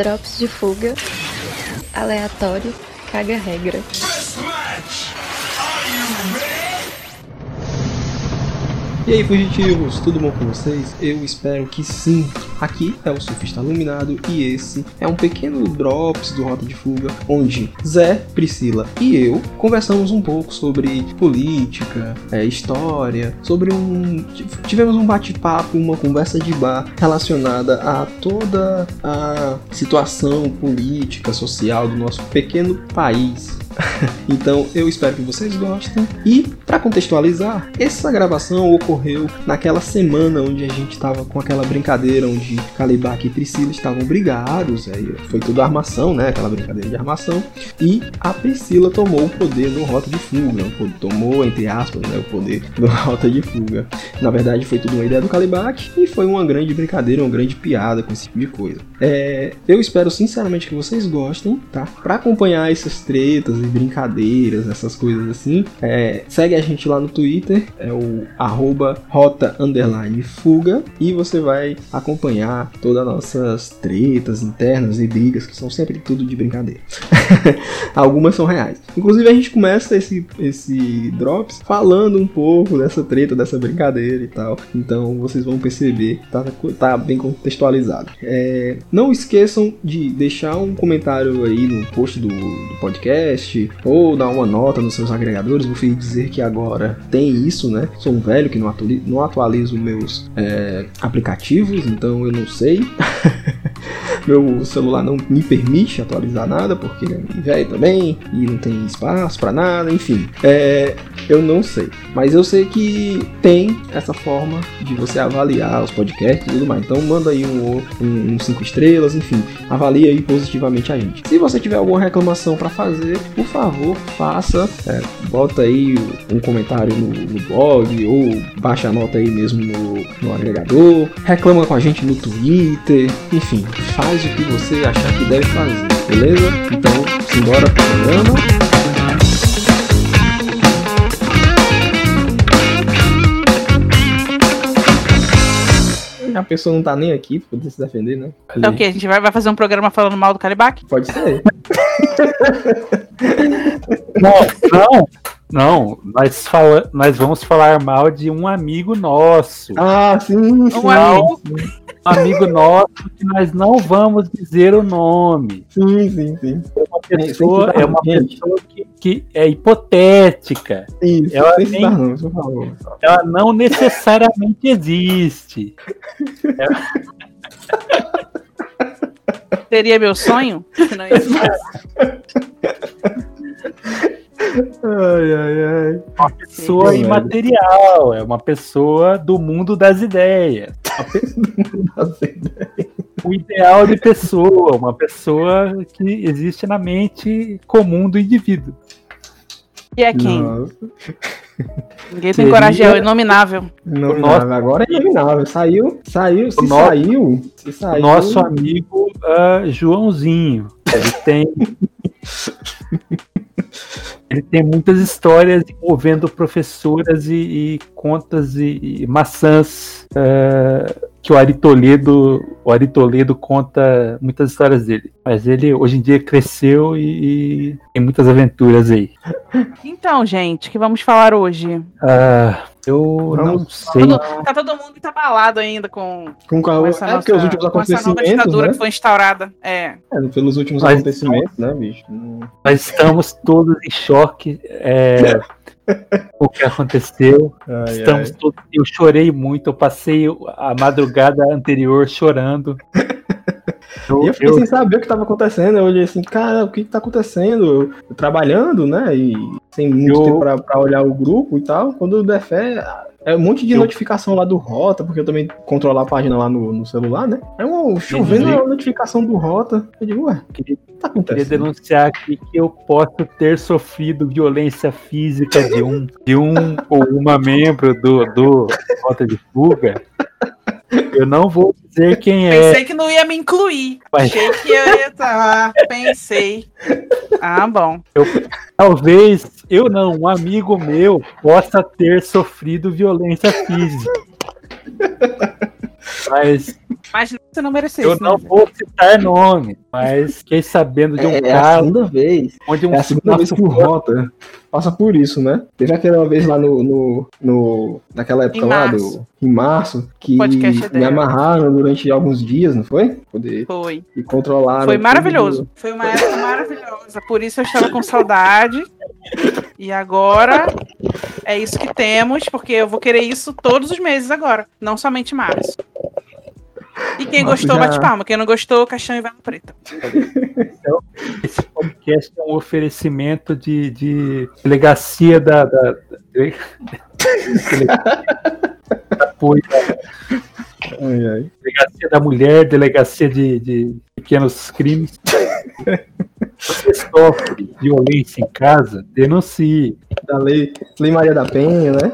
Drops de fuga. Aleatório. Caga regra. E aí, fugitivos, tudo bom com vocês? Eu espero que sim. Aqui é o Surfista Iluminado e esse é um pequeno drops do Rota de Fuga, onde Zé, Priscila e eu conversamos um pouco sobre política, é, história, sobre um. Tivemos um bate-papo, uma conversa de bar relacionada a toda a situação política, social do nosso pequeno país. então eu espero que vocês gostem. E para contextualizar, essa gravação ocorreu naquela semana onde a gente estava com aquela brincadeira onde Calibac e Priscila estavam brigados, aí foi tudo armação, né? Aquela brincadeira de armação. E a Priscila tomou o poder no Rota de Fuga, tomou entre aspas, né, o poder do Rota de Fuga. Na verdade foi tudo uma ideia do Calibac e foi uma grande brincadeira, uma grande piada com esse tipo de coisa. É, eu espero sinceramente que vocês gostem, tá? Para acompanhar essas tretas e brincadeiras, essas coisas assim, é, segue a gente lá no Twitter, é o arroba rota underline fuga, e você vai acompanhar todas as nossas tretas internas e brigas, que são sempre tudo de brincadeira. Algumas são reais. Inclusive a gente começa esse, esse Drops falando um pouco dessa treta, dessa brincadeira e tal. Então vocês vão perceber, tá, tá bem contextualizado. É, não esqueçam de deixar um comentário aí no post do, do podcast, ou dar uma nota nos seus agregadores. Vou dizer que agora tem isso, né? Sou um velho que não atualizo, não atualizo meus é, aplicativos, então eu não sei. Meu celular não me permite atualizar nada, porque é velho também e não tem espaço para nada, enfim. É, eu não sei. Mas eu sei que tem essa forma de você avaliar os podcasts e tudo mais. Então manda aí um 5 um, um cinco estrelas, enfim. Avalia aí positivamente a gente. Se você tiver alguma reclamação para fazer, por favor, faça. É, bota aí um comentário no, no, blog ou baixa a nota aí mesmo no, no agregador. Reclama com a gente no Twitter. Enfim, faz o que você achar que deve fazer, beleza? Então, simbora pro programa. Pessoa não tá nem aqui pra poder se defender, né? É o que? A gente vai, vai fazer um programa falando mal do Calibac? Pode ser. não, não, não. Nós, fala, nós vamos falar mal de um amigo nosso. Ah, sim, sim. Um amigo, amigo nosso que nós não vamos dizer o nome. Sim, sim, sim. É uma pessoa, é uma pessoa que, que é hipotética. Isso, ela, tem, não, ela não necessariamente existe. ela... Seria meu sonho? Não Ai, ai, ai. Uma pessoa Sim, imaterial, é uma pessoa do mundo das ideias. O ideal de pessoa, uma pessoa que existe na mente comum do indivíduo. E é quem? Nossa. Ninguém tem coragem, é o inominável. Não, nosso... Agora é inominável. Saiu, saiu, se nosso... saiu, se saiu. Nosso amigo uh, Joãozinho. Ele tem. Ele tem muitas histórias envolvendo professoras e, e contas e, e maçãs uh, que o Ari Toledo, o Ari Toledo conta muitas histórias dele. Mas ele hoje em dia cresceu e, e tem muitas aventuras aí. Então, gente, o que vamos falar hoje? Uh, eu não sei. Tá todo, tá todo mundo entabalado ainda com, com, com essa é, nossa, os últimos acontecimentos, ditadura né? que foi instaurada. É. é pelos últimos Nós acontecimentos, estamos, né, bicho? Nós estamos todos em choque. É, o que aconteceu. Ai, Estamos ai. Todos, eu chorei muito, eu passei a madrugada anterior chorando. Eu, e eu fiquei eu... sem saber o que estava acontecendo. Eu olhei assim, cara, o que está acontecendo? Eu, trabalhando, né? E sem muito tempo para olhar o grupo e tal. Quando der fé, é um monte de notificação lá do Rota, porque eu também controlo a página lá no, no celular, né? É um chovendo a notificação do Rota. Eu digo, ué, o que tá acontecendo? Queria denunciar aqui que eu posso ter sofrido violência física de um, de um ou uma membro do, do Rota de Fuga. Eu não vou dizer quem é. Pensei que não ia me incluir. Mas... Achei que eu ia estar. Pensei. Ah, bom. Eu, talvez eu não, um amigo meu possa ter sofrido violência física. Mas Mas você não mereceu eu isso, não né? vou citar nome, mas fiquei sabendo de um É, é a caso segunda vez. onde um É a segunda vez que o Rota passa por isso, né? Teve aquela vez lá no. no, no naquela época Em lá, março. do, em março, que Podcast me amarraram durante alguns dias, não foi? Poder, Foi. e controlaram. Foi tudo. maravilhoso. Foi uma época maravilhosa. Por isso eu estava com saudade. E agora é isso que temos, porque eu vou querer isso todos os meses agora, não somente março. E quem Março gostou, já- bate palma. Quem não gostou, caixão e vai no preto. Esse podcast é um oferecimento de, de delegacia da. da, da apoio da Ai, ai. delegacia da mulher, delegacia de, de pequenos crimes. Você sofre violência em casa, denuncie. Da lei, lei Maria da Penha, né?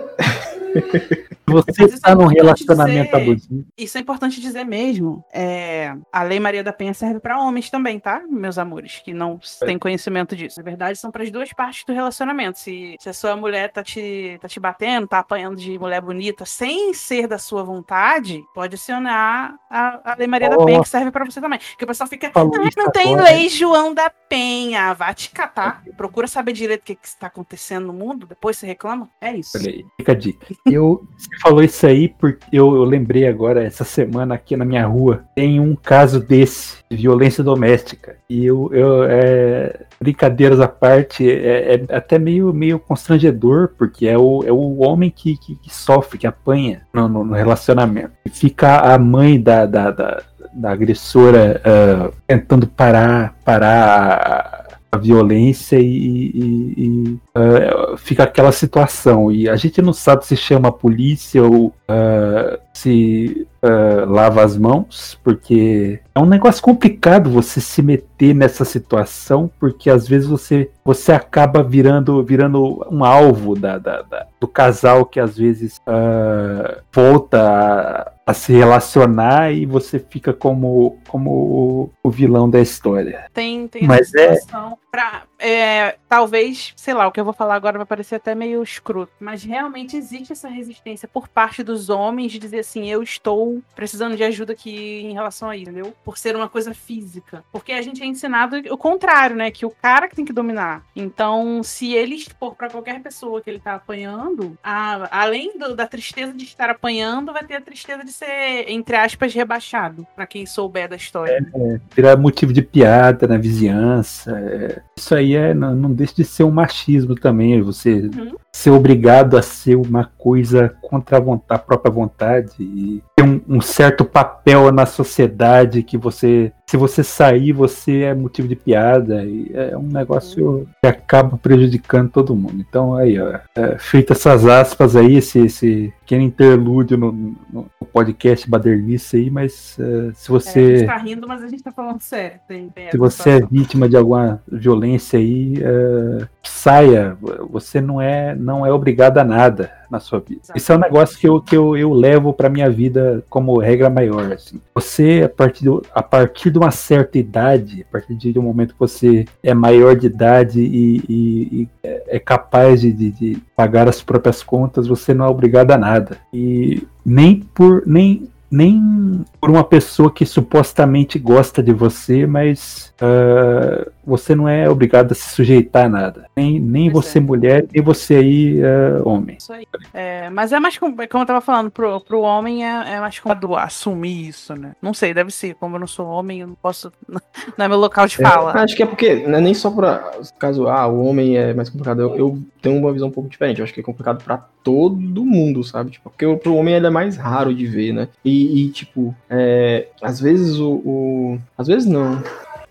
Você está é num relacionamento dizer. abusivo, Isso é importante dizer mesmo. É, a Lei Maria da Penha serve para homens também, tá? Meus amores, que não têm conhecimento disso. Na verdade, são para as duas partes do relacionamento. Se, se a sua mulher tá te, tá te batendo, tá apanhando de mulher bonita, sem ser da sua vontade, pode acionar a, a Lei Maria da Oh. Penha, que serve para você também. Porque o pessoal fica. "Ah, não tem agora." lei João da Penha. Vá te catar. Procura saber direito o que, que está acontecendo no mundo, depois você reclama. É isso. olha aí, fica a dica. Eu, falou isso aí porque eu, eu lembrei agora, essa semana aqui na minha rua, tem um caso desse, de violência doméstica. E eu, eu é, brincadeiras à parte, é, é até meio, meio constrangedor, porque é o, é o homem que, que, que sofre, que apanha no, no- no relacionamento. E fica a mãe da, da, da, da agressora ah, tentando parar, parar a, a violência e, e- e, ah, fica aquela situação. E a gente não sabe se chama a polícia ou ah, se ah, lava as mãos, porque é um negócio complicado você se meter nessa situação, porque às vezes você, você acaba virando, virando um alvo da, da- da- do casal que às vezes volta a, a se relacionar e você fica como, como o, vilão da história. Tem, tem Mas é- pra, é, talvez, sei lá, o que eu vou falar agora vai parecer até meio escroto, mas realmente existe essa resistência por parte dos homens de dizer assim, eu estou precisando de ajuda aqui em relação a isso, entendeu? Por ser uma coisa física. Porque a gente é ensinado o contrário, né? Que o cara que tem que dominar. Então, se ele expor pra qualquer pessoa que ele tá apanhando, a- além do- da tristeza de estar apanhando, vai ter a tristeza de ser, entre aspas, rebaixado, pra quem souber da história. Virar motivo de piada na vizinhança. é, Isso aí é, não, não deixa de ser um machismo também. Você Uhum. ser obrigado a ser uma coisa contra a, von- a própria vontade e ter um, um certo papel na sociedade que você, se você sair, você é motivo de piada. E é um negócio que acaba prejudicando todo mundo. Então aí, ó, é, feito essas aspas aí, esse, esse pequeno interlúdio no, no- podcast badernice aí, mas é, se É, a você gente tá rindo, mas a gente tá falando sério. Tem, tem se você é situação. vítima de alguma violência aí, é, saia. Você não é, não é obrigado a nada na sua vida. Exato. Isso é um negócio que eu, que eu, eu levo para minha vida como regra maior. assim. Você, a partir, do- a partir de uma certa idade, a partir de um momento que você é maior de idade e, e- e é é capaz de, de- de pagar as próprias contas, você não é obrigado a nada. E nem por. Nem, nem por uma pessoa que supostamente gosta de você, mas ah, você não é obrigado a se sujeitar a nada. Nem, nem Pois você é. mulher, nem você aí ah, homem. Isso aí. É, mas é mais, com- como eu tava falando, pro, pro homem é, é mais complicado assumir isso, né? Não sei, deve ser. Como eu não sou homem, eu não posso. Não é meu local de fala. Acho que é porque, não é nem só pra. Caso, ah, o homem é mais complicado. Eu, eu tenho uma visão um pouco diferente. Eu acho que é complicado pra todo mundo, sabe? Tipo, porque o- pro homem ele é mais raro de ver, né? E, e, tipo, é, às vezes o, o. Às vezes não.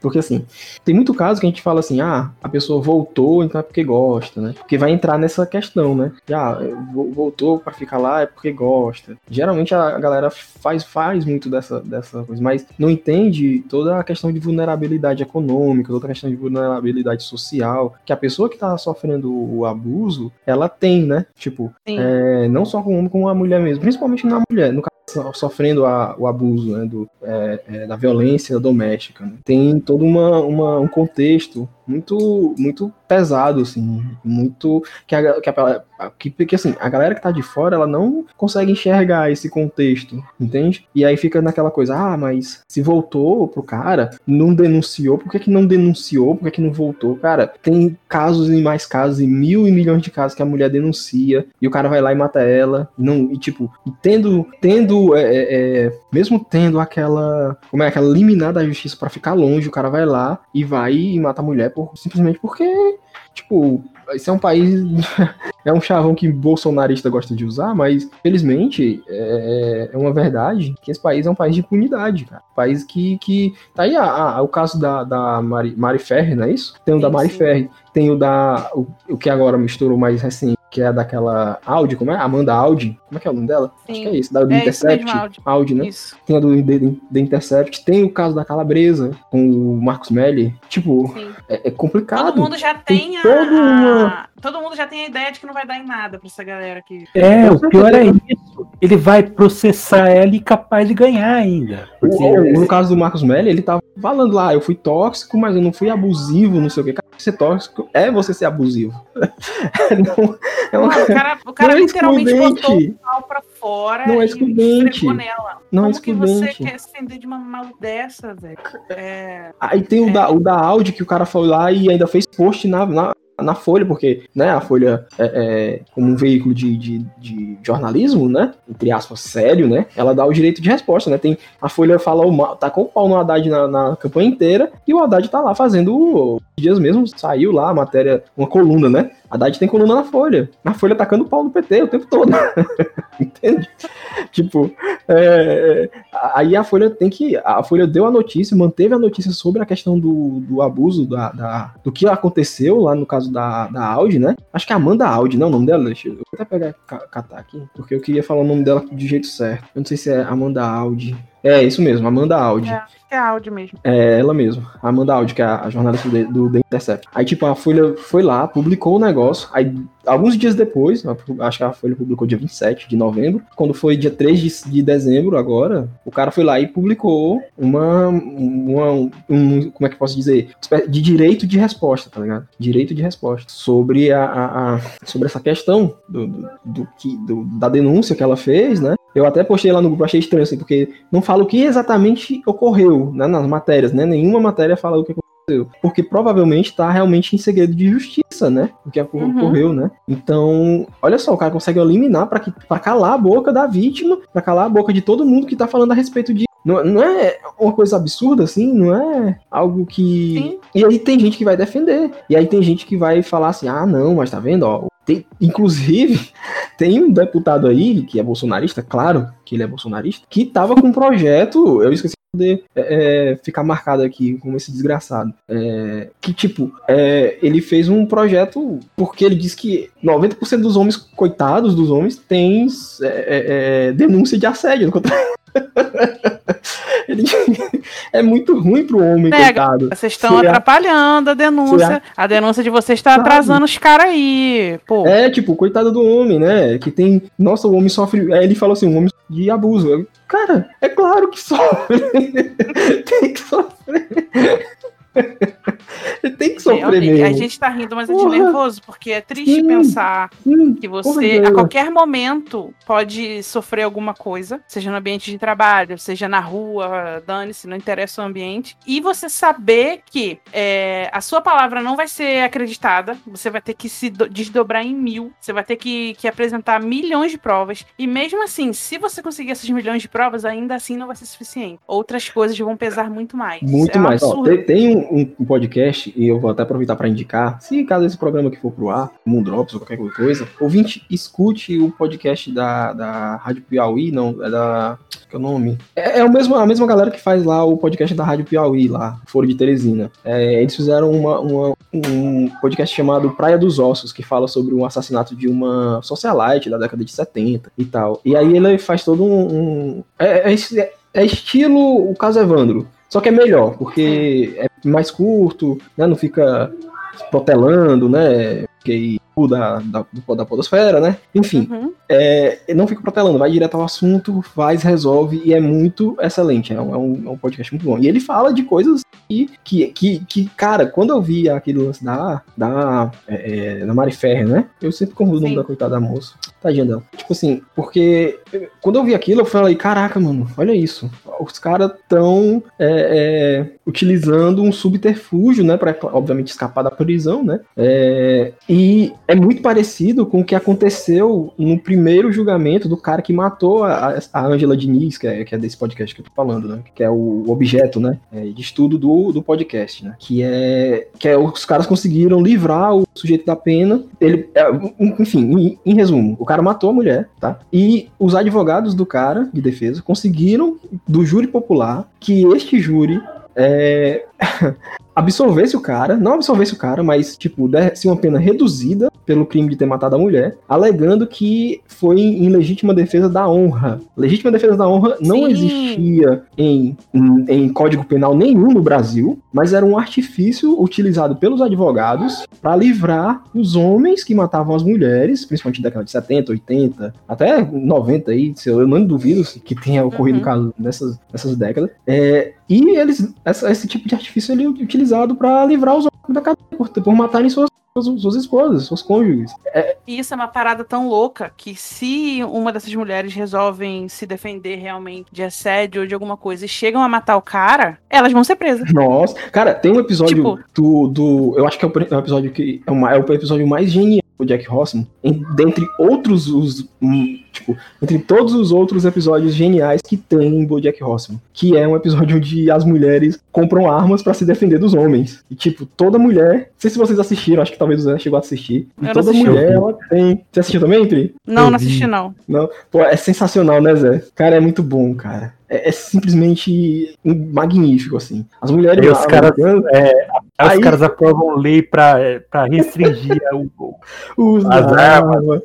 Porque assim, tem muito caso que a gente fala assim, ah, a pessoa voltou, então é porque gosta, né? Porque vai entrar nessa questão, né? Já voltou pra ficar lá é porque gosta. Geralmente a galera faz, faz muito dessa, dessa coisa, mas não entende toda a questão de vulnerabilidade econômica, toda a questão de vulnerabilidade social, que a pessoa que tá sofrendo o abuso, ela tem, né? Tipo, é, não só com o homem, como a mulher mesmo, principalmente na mulher, no caso, so- sofrendo a- o abuso, né, do, é, é, da violência doméstica. né. Tem todo uma, uma- um contexto muito, muito pesado, assim, muito que a, que, a, que, que assim, a galera que tá de fora, ela não consegue enxergar esse contexto, entende? E aí fica naquela coisa, ah, mas se voltou pro cara, não denunciou, por que que não denunciou, por que que não voltou? Cara, tem casos e mais casos, e mil e milhões de casos que a mulher denuncia, e o cara vai lá e mata ela, não, e tipo, tendo, tendo, é, é, é mesmo tendo aquela, como é, aquela liminar da justiça para ficar longe, o cara vai lá e vai e mata a mulher por, simplesmente porque, tipo, esse é um país. é um chavão que bolsonarista gosta de usar, mas felizmente é, é, uma verdade que esse país é um país de impunidade, cara. Um país que. que tá aí a, a, o caso da, da Mari, Mari Ferri, não é isso? Tem o sim, da Mari sim. Ferri, tem o da. O, o que agora misturou mais recente que é daquela Audi, como é? Amanda Audi. Como é que é o nome dela? Sim. Acho que é isso, da do é Intercept. Isso Audi. Audi, né? Isso. Tem a do The Intercept, tem o caso da Calabresa, com o Marcos Melli. Tipo, é, é, complicado. Todo mundo já tem, tem a, toda uma... Todo mundo já tem a ideia de que não vai dar em nada pra essa galera aqui. É, o pior é isso. Ele vai processar ela e capaz de ganhar ainda. Porque... No caso do Marcos Melli, ele tava falando lá, eu fui tóxico, mas eu não fui abusivo, não sei o que. Cara, ser tóxico é você ser abusivo. não, é uma... o cara, o cara literalmente botou o pau pra fora não é excludente. nela. Não Como é que você quer estender de uma mal dessa, velho? É... Aí tem o, É. da, o da Audi que o cara foi lá e ainda fez post na, na, na Folha, porque né, a Folha é, é como um veículo de, de, de jornalismo, né? Entre aspas, sério, né? Ela dá o direito de resposta, né? Tem, a Folha fala o mal, tá com o pau no Haddad na, na campanha inteira e o Haddad tá lá fazendo. Dias mesmo saiu lá a matéria, uma coluna, né? Haddad tem coluna na Folha. Na Folha tacando pau no PT o tempo todo. Entende? Tipo, é, aí a Folha tem que. A Folha deu a notícia, manteve a notícia sobre a questão do, do abuso, da, da, do que aconteceu lá no caso da, da Audi, né? Acho que é Amanda Audi, não é o nome dela? Deixa eu, até pegar ca- catar aqui, porque eu queria falar o nome dela de jeito certo. Eu não sei se é Amanda Audi. É, isso mesmo, Amanda Audi. É, acho que é áudio mesmo. É ela mesmo, a Amanda Audi, que é a jornalista do, do The Intercept. Aí, tipo, a Folha foi lá, publicou o negócio, aí alguns dias depois, acho que a Folha publicou dia 27 de novembro, quando foi dia 3 de, de dezembro agora, o cara foi lá e publicou uma, uma um, como é que eu posso dizer, de direito de resposta, tá ligado? Direito de resposta sobre a, a, a sobre essa questão do, do, do que, do, da denúncia que ela fez, né? Eu até postei lá no grupo, achei estranho, assim, porque não fala o que exatamente ocorreu né, nas matérias, né? Nenhuma matéria fala o que aconteceu. Porque provavelmente está realmente em segredo de justiça, né? O que Uhum. ocorreu, né? Então, olha só, o cara consegue eliminar para calar a boca da vítima, para calar a boca de todo mundo que tá falando a respeito de. Não, não é uma coisa absurda assim, não é algo que. Sim. E aí tem gente que vai defender. E aí tem gente que vai falar assim: ah, não, mas tá vendo, ó. Tem, inclusive, tem um deputado aí, que é bolsonarista, claro que ele é bolsonarista, que tava com um projeto, eu esqueci de poder é, é, ficar marcado aqui como esse desgraçado. É, que, tipo, é, ele fez um projeto porque ele diz que 90% dos homens, coitados dos homens, tem é, denúncia de assédio ele é muito ruim pro homem, Pega, coitado. Vocês estão Se a- atrapalhando a denúncia. A denúncia de vocês está atrasando os caras aí. Pô, É, tipo, coitado do homem, né? Que tem. Nossa, o homem sofre. Aí ele falou assim: um homem de abuso. Eu, Cara, é claro que sofre. tem que sofrer. Tem que sofrer realmente, mesmo. a gente tá rindo, mas é de nervoso, porque é triste Sim. pensar Hum, que porra, você, a qualquer momento, pode sofrer alguma coisa, seja no ambiente de trabalho, seja na rua, dane-se, não interessa o ambiente, e você saber que é, a sua palavra não vai ser acreditada, você vai ter que se do- desdobrar em mil, você vai ter que, que apresentar milhões de provas, e mesmo assim, se você conseguir essas milhões de provas, ainda assim não vai ser suficiente. Outras coisas vão pesar muito mais. Muito é mais. Ó, tem tem um, um podcast, e eu vou até aproveitar para indicar, se caso esse programa que for pro ar, Moondrops ou qualquer coisa, ouvinte, escute o podcast da, da Rádio Piauí, não, é da. Que é o nome? É, é o mesmo, a mesma galera que faz lá o podcast da Rádio Piauí, lá, Foro de Teresina. É, eles fizeram uma, uma- um podcast chamado Praia dos Ossos, que fala sobre um assassinato de uma socialite da década de 70 e tal. E aí ele faz todo um. um- é, é é estilo o caso Evandro. Só que é melhor, porque é mais curto, né? Não fica protelando, né? Que da, da, da podosfera, né? Enfim, Uhum. é, não fica protelando, vai direto ao assunto, faz, resolve, e é muito excelente. É um, é um- é um podcast muito bom. E ele fala de coisas que, que, que, que cara, quando eu vi aquele lance da, da, é, é da Mari Ferrer, né? Eu sempre confundo o nome da coitada da moça. Tadinha dela. Tipo assim, porque quando eu vi aquilo, eu falei, caraca, mano, olha isso. Os caras tão é, utilizando um subterfúgio, né? Pra, obviamente, escapar da prisão, né? E é muito parecido com o que aconteceu no primeiro julgamento do cara que matou a, a Angela Diniz, que é, que é desse podcast que eu tô falando, né? Que é o objeto, né? é, de estudo do, do podcast, né? Que é que é os caras conseguiram livrar o sujeito da pena. Ele, é, enfim, em, em resumo, o cara matou a mulher, tá? E os advogados do cara de defesa conseguiram do júri popular que este júri é, absolvesse o cara, não absolvesse o cara, mas, tipo, desse uma pena reduzida pelo crime de ter matado a mulher, alegando que foi em legítima defesa da honra. Legítima defesa da honra não Sim. existia em, em, em código penal nenhum no Brasil, mas era um artifício utilizado pelos advogados para livrar os homens que matavam as mulheres, principalmente da década de 70, 80, até 90 aí, eu não duvido que tenha ocorrido Uhum. caso nessas, nessas décadas. É, e eles, essa- esse tipo de artifício ele é utilizado para livrar os homens da cadeia por, por matarem suas, suas, suas esposas, seus cônjuges. E isso é uma parada tão louca que se uma dessas mulheres resolvem se defender realmente de assédio ou de alguma coisa e chegam a matar o cara, elas vão ser presas. Nossa, cara, tem um episódio Tipo- do, do. Eu acho que é o, é episódio que. É, uma- é o episódio mais genial do Jack Rossman. em- dentre outros. Os, hum, tipo, entre todos os outros episódios geniais que tem em Bojack Horseman. Que é um episódio onde as mulheres compram armas pra se defender dos homens. E, tipo, toda mulher. Não sei se vocês assistiram, acho que talvez o Zé chegou a assistir. E toda assisti. mulher, ela tem. Você assistiu também, Pri? Não, Eu não assisti, não. Não, pô, é sensacional, né, Zé? Cara, é muito bom, cara. É, é simplesmente magnífico, assim. As mulheres. Aí os caras- americanas, Aí os Aí- caras aprovam lei pra, é, restringir o, o- As armas.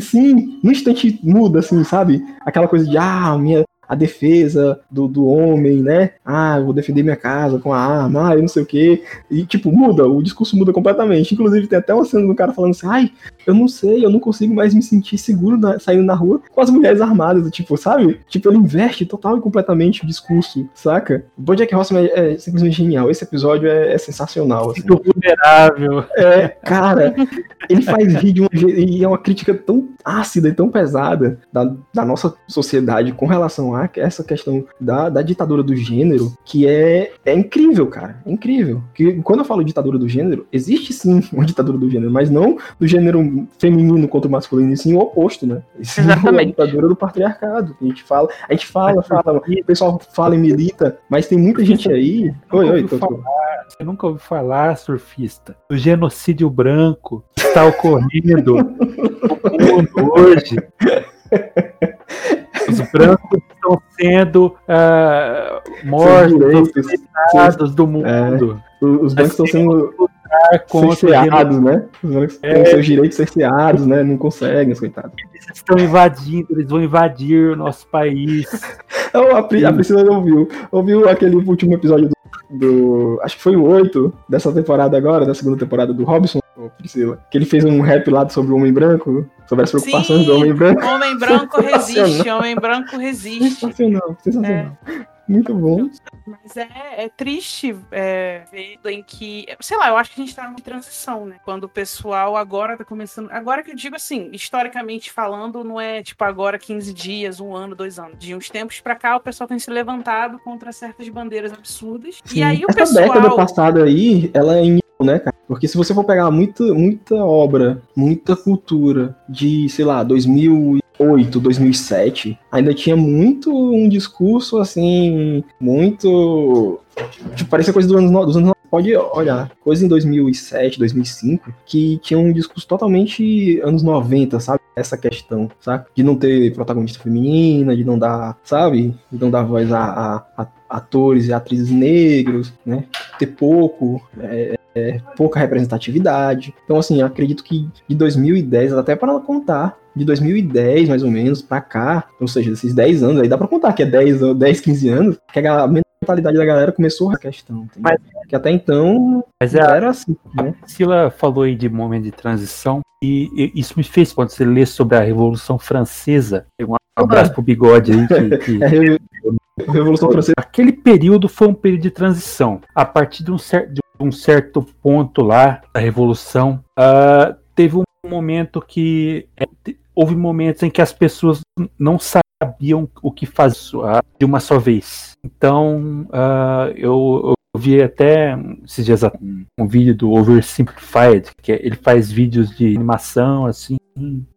Sim, no instante muda, assim, sabe? Aquela coisa de, ah, minha, a defesa do, do homem, né? Ah, vou defender minha casa com a arma, ah, eu não sei o quê. E, tipo, muda, o discurso muda completamente. Inclusive, tem até uma cena do cara falando assim, ai, eu não sei, eu não consigo mais me sentir seguro na- saindo na rua com as mulheres armadas, tipo, sabe? Tipo, ele inverte total e completamente o discurso, saca? O Bojack Horseman é, é simplesmente genial. Esse episódio é, é sensacional, assim. Sinto vulnerável. É, cara, ele faz rir de jeito. E é uma crítica tão ácida e tão pesada da, da nossa sociedade com relação a essa questão da, da ditadura do gênero, que é, é incrível, cara. É incrível. Que quando eu falo ditadura do gênero, existe sim uma ditadura do gênero, mas não do gênero feminino contra o masculino, e sim o oposto, né? Sim, a Exatamente. ditadura do patriarcado. A gente fala, a gente fala, fala, o pessoal fala e milita, mas tem muita gente aí. Oi, oi, tô, tô. Você nunca ouviu falar, surfista, do genocídio branco que está ocorrendo no mundo hoje. Os brancos estão sendo ah, mortos, direitos, do mundo. Os bancos estão Assim, sendo cerceados, né? Os bancos É. têm seus direitos cerceados, né? Não conseguem, os coitados. Eles estão invadindo, eles vão invadir o nosso país. A, Pri- a Priscila não ouviu. Ouviu aquele último episódio do, do- Acho que foi o 8 dessa temporada agora, da segunda temporada do Robson, Priscila. Que ele fez um rap lá sobre o homem branco, sobre as preocupações Sim. do homem branco. Homem branco resiste, homem branco resiste. Sensacional, sensacional. Muito bom. Mas é, é triste é, ver em que, sei lá, eu acho que a gente tá numa transição, né? Quando o pessoal agora tá começando. Agora que eu digo assim, historicamente falando, não é tipo agora 15 dias, um ano, dois anos. De uns tempos pra cá, o pessoal tem se levantado contra certas bandeiras absurdas. E Sim. aí o Essa década pessoal. passada aí, ela é em né? Porque se você for pegar muita, muita obra, muita cultura de, sei lá, 2008, 2007, ainda tinha muito um discurso, assim, muito... Tipo, parecia coisa dos anos, no- dos anos... no- Pode olhar, coisa em 2007, 2005, que tinha um discurso totalmente anos 90, sabe? Essa questão, sabe? De não ter protagonista feminina, de não dar, sabe? De não dar voz a, a- a atores e atrizes negros, né? Ter pouco, é, é, pouca representatividade. Então, assim, eu acredito que de 2010, até para contar, de 2010 mais ou menos pra cá, ou seja, esses 10 anos, aí dá pra contar que é 10, ou 10 15 anos, que a mentalidade da galera começou a questão. Mas- que até então Mas é, era assim, né? A Priscila falou aí de momento de transição e, e isso me fez, quando você lê sobre a Revolução Francesa, um abraço pro bigode aí, que, que- É, Revolução Francesa aquele período foi um período de transição. A partir de um, cer- de um certo ponto lá da Revolução, ah, teve um momento que é, houve momentos em que as pessoas não sabiam o que fazer ah, de uma só vez. Então, ah, eu, eu vi até esses dias um, um vídeo do Oversimplified, que é- ele faz vídeos de animação assim.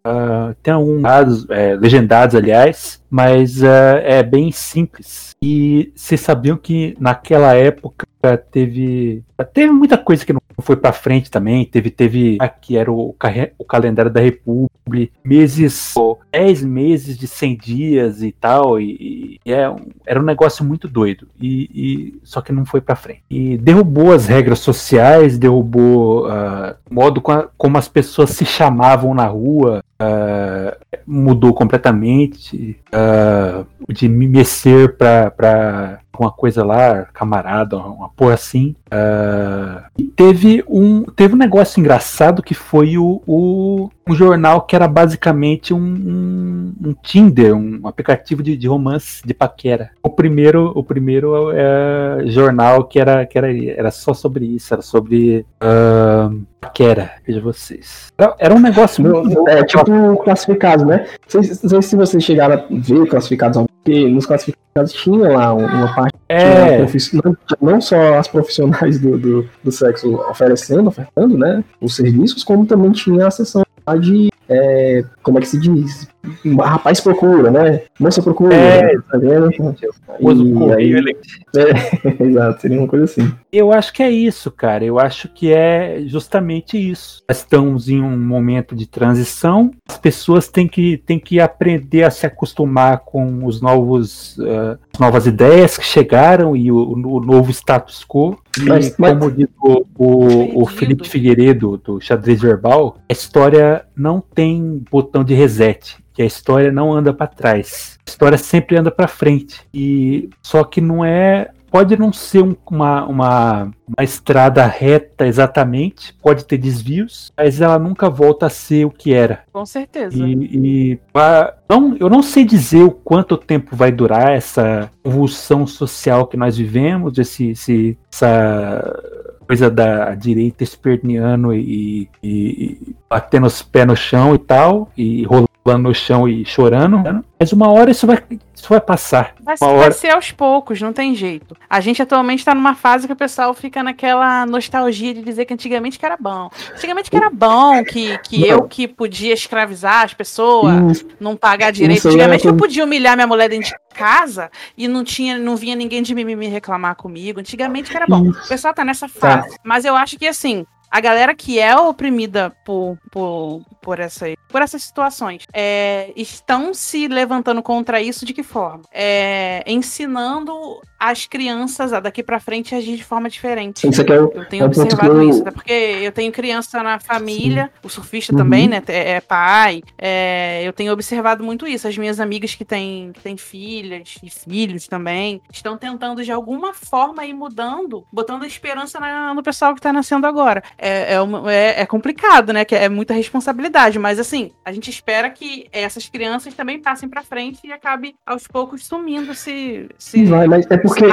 ah, tem alguns dados, é, legendados, aliás, mas ah, é bem simples. E vocês sabiam que naquela época teve teve muita coisa que não foi pra frente também. Teve teve aqui era o, o calendário da República, meses, pô, 10 meses de 100 dias e tal. E, e é era um negócio muito doido. E, e- só que não foi pra frente. E derrubou as regras sociais, derrubou ah, o modo co- como as pessoas se chamavam na rua. Ah, mudou completamente. ah, de me mecer pra, pra uma coisa lá, camarada, uma porra assim. Ah, e teve um, teve um negócio engraçado que foi o, o- um jornal que era basicamente um, um, um Tinder, um aplicativo de, de romance de paquera. O primeiro, o primeiro é, jornal que era, que era, era só sobre isso, era sobre paquera, veja vocês. Era, era um negócio muito é tipo classificados, né? Não sei, se vocês chegaram a ver classificados, porque nos classificados tinha lá um, uma parte É, profi- não, só as profissionais do, do, do sexo oferecendo, ofertando, né, os serviços, como também tinha a sessão de, é, como é que se diz? Rapaz procura, né? Moça procura. É, tá vendo? uso E correio aí- eletrônico. Exato, seria uma coisa assim. Eu acho que é isso, cara. Eu acho que é justamente isso. Nós estamos em um momento de transição. As pessoas têm que, têm que aprender a se acostumar com os novos, as novas ideias que chegaram e o, o novo status quo. E Mas- mas- como diz o, o, o. Felipe Figueiredo, do Xadrez Verbal, a história não tem botão de reset. Que a história não anda para trás. A história sempre anda para frente. E só que não é pode não ser um- uma, uma, uma estrada reta exatamente, pode ter desvios, mas ela nunca volta a ser o que era. Com certeza. E, e, ah, não, eu não sei dizer o quanto tempo vai durar essa evolução social que nós vivemos, esse, esse- essa coisa da direita esperneando e, e, e batendo os pés no chão e tal, e rolando no chão e chorando. Mas uma hora isso vai, isso vai passar. Vai, Uma vai hora- ser aos poucos, não tem jeito. A gente atualmente está numa fase que o pessoal fica naquela nostalgia de dizer que antigamente que era bom. Antigamente que era bom, que, que Não. eu que podia escravizar as pessoas, Isso, não pagar direito. Isso aí é Antigamente eu podia humilhar minha mulher dentro de casa e não tinha, não vinha ninguém de mimimi reclamar comigo. Antigamente que era bom. O pessoal tá nessa fase. Mas eu acho que assim, a galera que é oprimida por, por, por, essa, por essas situações é, estão se levantando contra isso de que forma? É, ensinando as crianças daqui pra frente agir de forma diferente. isso aqui é Eu tenho É ponto observado eu- isso, até porque eu tenho criança na família, o surfista Uhum. também, né? É, é pai. é, eu tenho observado muito isso. As minhas amigas que têm, que têm filhas e filhos também estão tentando de alguma forma ir mudando, botando esperança na- no pessoal que tá nascendo agora. É, é, é- é complicado, né? Que é muita responsabilidade, mas assim, a gente espera que essas crianças também passem pra frente e acabe aos poucos sumindo esse, esse, Vai, mas é porque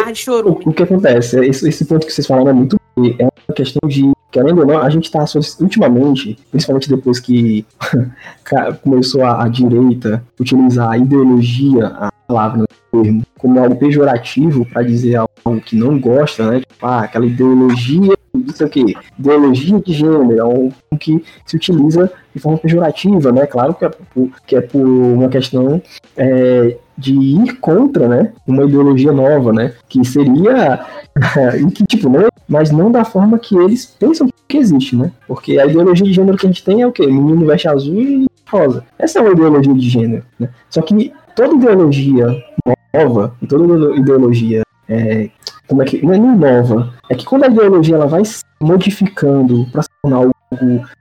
o, o que acontece? é Esse, esse ponto que vocês falaram é muito. É uma questão de. Querendo ou não, a gente tá associ- ultimamente, principalmente depois que começou a, a direita utilizar a ideologia, a palavra, né, o termo, como algo pejorativo para dizer algo que não gosta, né? Tipo, ah, aquela ideologia, isso aqui, ideologia de gênero, é algo que se utiliza de forma pejorativa, né? Claro que é por, que é por uma questão é, de ir contra, né? Uma ideologia nova, né? Que seria que, tipo, mas não da forma que eles pensam que existe, né? Porque a ideologia de gênero que a gente tem é o quê? Menino veste azul e rosa. Essa é uma ideologia de gênero, né? Só que toda ideologia nova, toda ideologia é, como é que não é nova, é que quando a ideologia ela vai se modificando para se tornar algo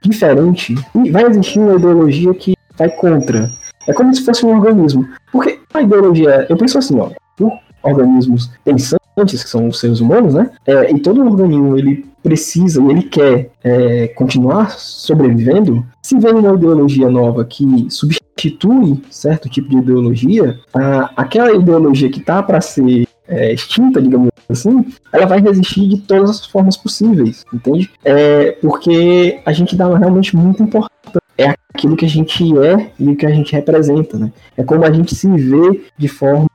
diferente, e vai existir uma ideologia que vai contra. É como se fosse um organismo. Porque a ideologia, eu penso assim, ó, organismos pensantes, que são os seres humanos, né? É, e todo organismo ele precisa, ele quer é, continuar sobrevivendo, se vem uma ideologia nova que substitui certo tipo de ideologia, a, aquela ideologia que tá para ser é, extinta, digamos assim, ela vai resistir de todas as formas possíveis, entende? É, porque a gente dá realmente muita importância é aquilo que a gente é e o que a gente representa, né? É como a gente se vê de forma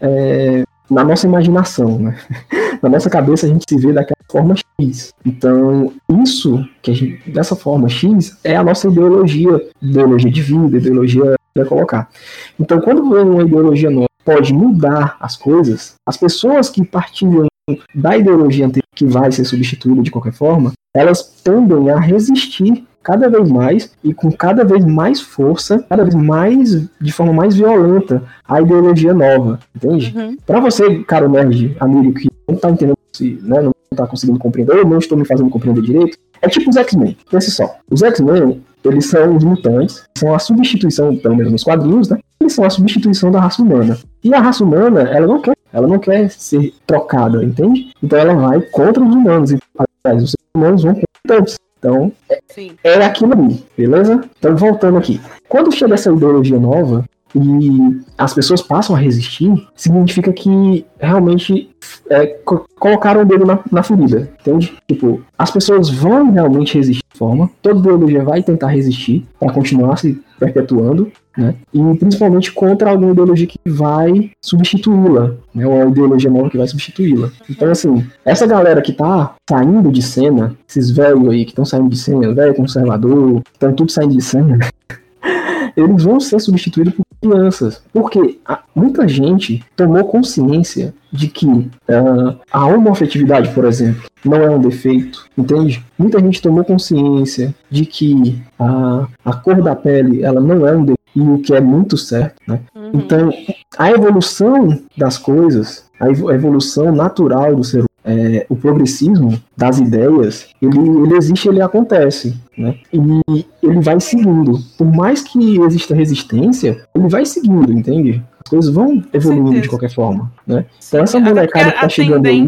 é, na nossa imaginação, né? Na nossa cabeça a gente se vê daquela forma X. Então, isso que a gente, dessa forma X é a nossa ideologia, ideologia de vida, ideologia colocar. Então, quando vem uma ideologia nova, pode mudar as coisas, as pessoas que partilham da ideologia anterior, que vai ser substituída de qualquer forma, elas tendem a resistir cada vez mais e com cada vez mais força, cada vez mais de forma mais violenta a ideologia nova, entende? Uhum. Para você, cara nerd, amigo que não tá entendendo, né, não tá conseguindo compreender, ou não estou me fazendo compreender direito, é tipo os X-Men. Pense só, os X-Men, eles são os mutantes, são a substituição, pelo menos nos quadrinhos, né? São a substituição da raça humana. E a raça humana, ela não quer, ela não quer ser trocada, entende? Então ela vai contra os humanos. E, aliás, os humanos vão contra os mutantes. Então, Sim. é aquilo ali, beleza? Então, voltando aqui. Quando chega essa ideologia nova e as pessoas passam a resistir, significa que realmente é, co colocaram o dedo na, na ferida, entende? Tipo, as pessoas vão realmente resistir de forma, toda ideologia vai tentar resistir para continuar se perpetuando, né? E principalmente contra alguma ideologia que vai substituí-la, né? Ou a ideologia nova que vai substituí-la. Então, assim, essa galera que tá saindo de cena, esses velhos aí que estão saindo de cena, velho conservador, estão tudo saindo de cena, eles vão ser substituídos por crianças. Porque muita gente tomou consciência de que uh, a homoafetividade, por exemplo, não é um defeito, entende? Muita gente tomou consciência de que a, a cor da pele ela não é um defeito, e o que é muito certo, né? Uhum. Então, a evolução das coisas, a evolução natural do ser humano, é, o progressismo das ideias, ele, ele existe, ele acontece, né? E ele vai seguindo. Por mais que exista resistência, ele vai seguindo, entende? As coisas vão evoluindo de qualquer forma, né? Então essa molecada que tá chegando aí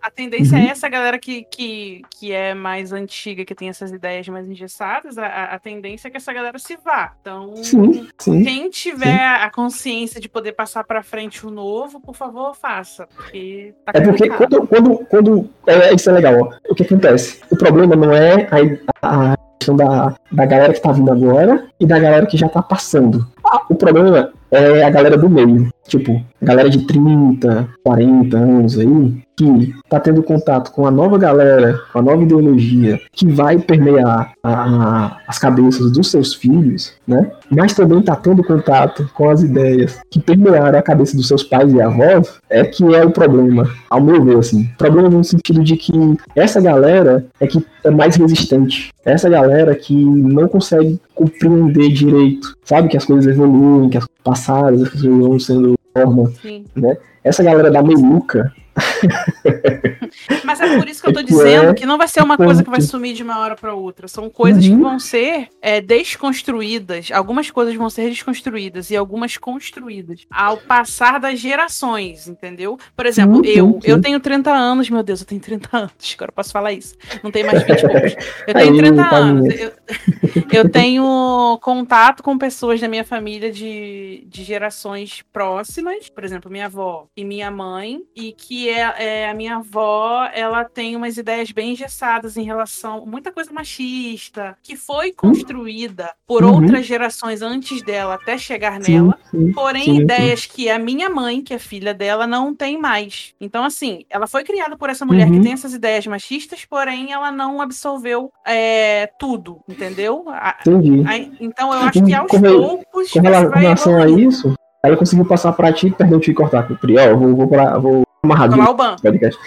a tendência é uhum. é essa galera que, que, que é mais antiga, que tem essas ideias mais engessadas, a, a tendência é que essa galera se vá. Então, sim, sim, quem tiver sim. a consciência de poder passar para frente o novo, por favor, faça. Porque tá é porque quando, quando, quando é, isso é legal, ó. o que acontece? O problema não é a, a questão da, da galera que tá vindo agora e da galera que já tá passando. O problema é a galera do meio. Tipo, galera de 30, 40 anos aí, que tá tendo contato com a nova galera, com a nova ideologia, que vai permear a, a, as cabeças dos seus filhos, né? Mas também tá tendo contato com as ideias que permearam a cabeça dos seus pais e avós, é que é o problema, ao meu ver, assim. Problema no sentido de que essa galera é que é mais resistente. Essa galera que não consegue compreender direito, sabe que as coisas evoluem, que as passadas, as coisas vão sendo forma, Sim. né? Essa galera da meiuca Mas é por isso que eu tô dizendo que não vai ser uma coisa que vai sumir de uma hora para outra. São coisas uhum. que vão ser é, desconstruídas. Algumas coisas vão ser desconstruídas e algumas construídas ao passar das gerações, entendeu? Por exemplo, sim, eu, eu tenho 30 anos, meu Deus, eu tenho 30 anos. Agora eu posso falar isso. Não tem mais 20 poucos. Eu tenho 30 Aí, anos. Eu, eu, tenho contato com pessoas da minha família de, de gerações próximas, por exemplo, minha avó e minha mãe, e que é, é, a minha avó, ela tem umas ideias bem engessadas em relação muita coisa machista que foi construída por uhum. outras gerações antes dela até chegar sim, nela. Sim, porém, sim, ideias que a minha mãe, que é filha dela, não tem mais. Então, assim, ela foi criada por essa mulher uhum. que tem essas ideias machistas, porém ela não absorveu é, tudo, entendeu? Entendi. então, eu acho que aos com poucos. Com relação a isso, Aí eu consegui passar pra ti, perdão, te cortar, Pri. Ó, vou, vou, pra, vou amarradinho. Tomar o ban.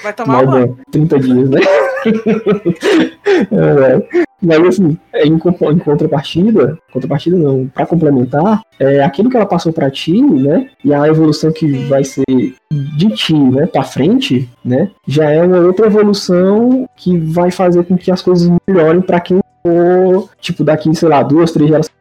Vai tomar, tomar o ban. ban. 30 dias, né? é, mas assim, é, em, em contrapartida, contrapartida não, para complementar, é aquilo que ela passou para ti, né? E a evolução que Sim. vai ser de ti, né, para frente, né? Já é uma outra evolução que vai fazer com que as coisas melhorem para quem for, tipo, daqui, sei lá, duas, três gerações.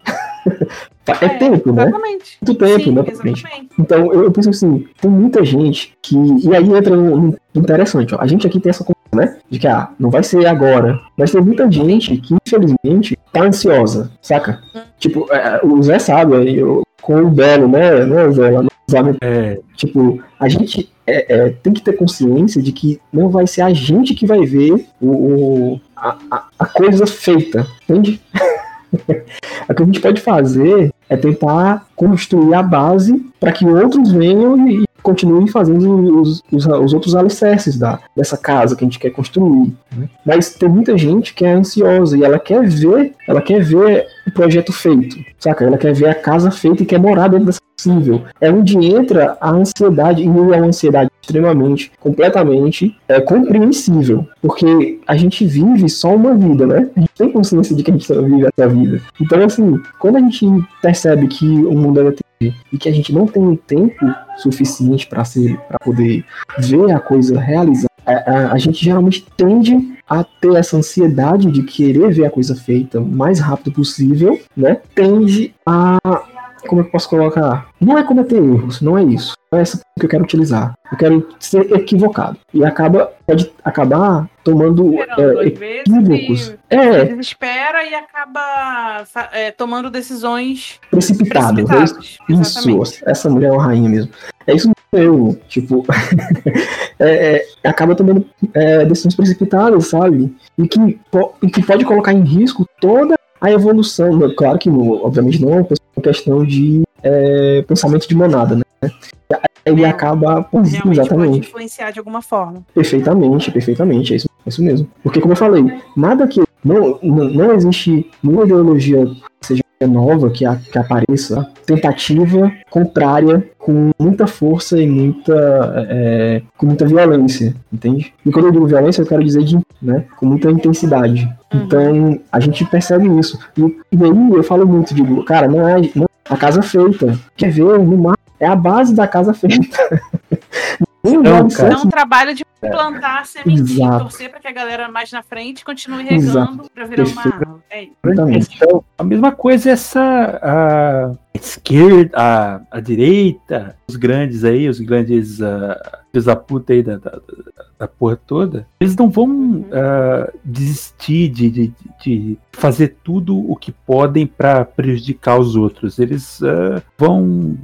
É, tempo, né? Exatamente. Muito tempo, Sim, né? exatamente. Então, eu, eu penso assim, tem muita gente que. E aí entra um, um interessante, ó. A gente aqui tem essa conversa, né? De que, ah, não vai ser agora. Mas tem muita gente que, infelizmente, tá ansiosa, saca? Tipo, é, o Zé sabe, aí, eu, com o Belo, né? né Zé, lá no Zé, É, Tipo, a gente é, é, tem que ter consciência de que não vai ser a gente que vai ver o, o- a, a- a coisa feita, entende? o que a gente pode fazer é tentar construir a base para que outros venham e, e continuem fazendo os, os, os outros alicerces da, dessa casa que a gente quer construir. né? Mas tem muita gente que é ansiosa e ela quer ver, ela quer ver o projeto feito, saca? Ela quer ver a casa feita e quer morar dentro dessa possível. É onde entra a ansiedade, e é uma ansiedade extremamente, completamente é, compreensível. Porque a gente vive só uma vida, né? A gente tem consciência de que a gente só vive essa vida. Então, assim, quando a gente percebe que o mundo TV e que a gente não tem tempo suficiente para poder ver a coisa realizada, a, a- a gente geralmente tende a ter essa ansiedade de querer ver a coisa feita o mais rápido possível, né? Tende a como é que eu posso colocar? Não é cometer erros, não é isso. Não é essa que eu quero utilizar. Eu quero ser equivocado. E acaba, pode acabar tomando é, equívocos. e É, desespera e acaba é, tomando decisões. É isso, precipitadas. isso, essa mulher é uma rainha mesmo. É isso mesmo. Tipo, é, é, acaba tomando decisões precipitadas, sabe? E que, e que pode colocar em risco toda a evolução. Claro que, obviamente, não é uma questão de é, pensamento de manada, né? Ele É, acaba. Pode Exatamente. influenciar de alguma forma. Perfeitamente, perfeitamente, é isso, é isso mesmo. Porque, como eu falei, nada que. Não, não, não existe nenhuma ideologia que seja nova que, a- que apareça, tentativa contrária com muita força e muita. é, com muita violência, entende? E quando eu digo violência, eu quero dizer de, né, com muita intensidade. Uhum. Então, a gente percebe isso. E, e aí eu falo muito, digo, cara, não é, não é a casa feita. Quer ver no mar? É a base da casa feita. Nem o Não, alicerce cara. É um trabalho de plantar, sementinha, Exato. torcer para que a galera mais na frente continue regando para virar uma árvore. É. Então, a mesma coisa é essa a esquerda, a, a direita, os grandes aí, os grandes ah, filhos da puta aí da, da, da- porra toda, eles não vão Uhum. ah, desistir de, de, de fazer tudo o que podem para prejudicar os outros. Eles ah, vão.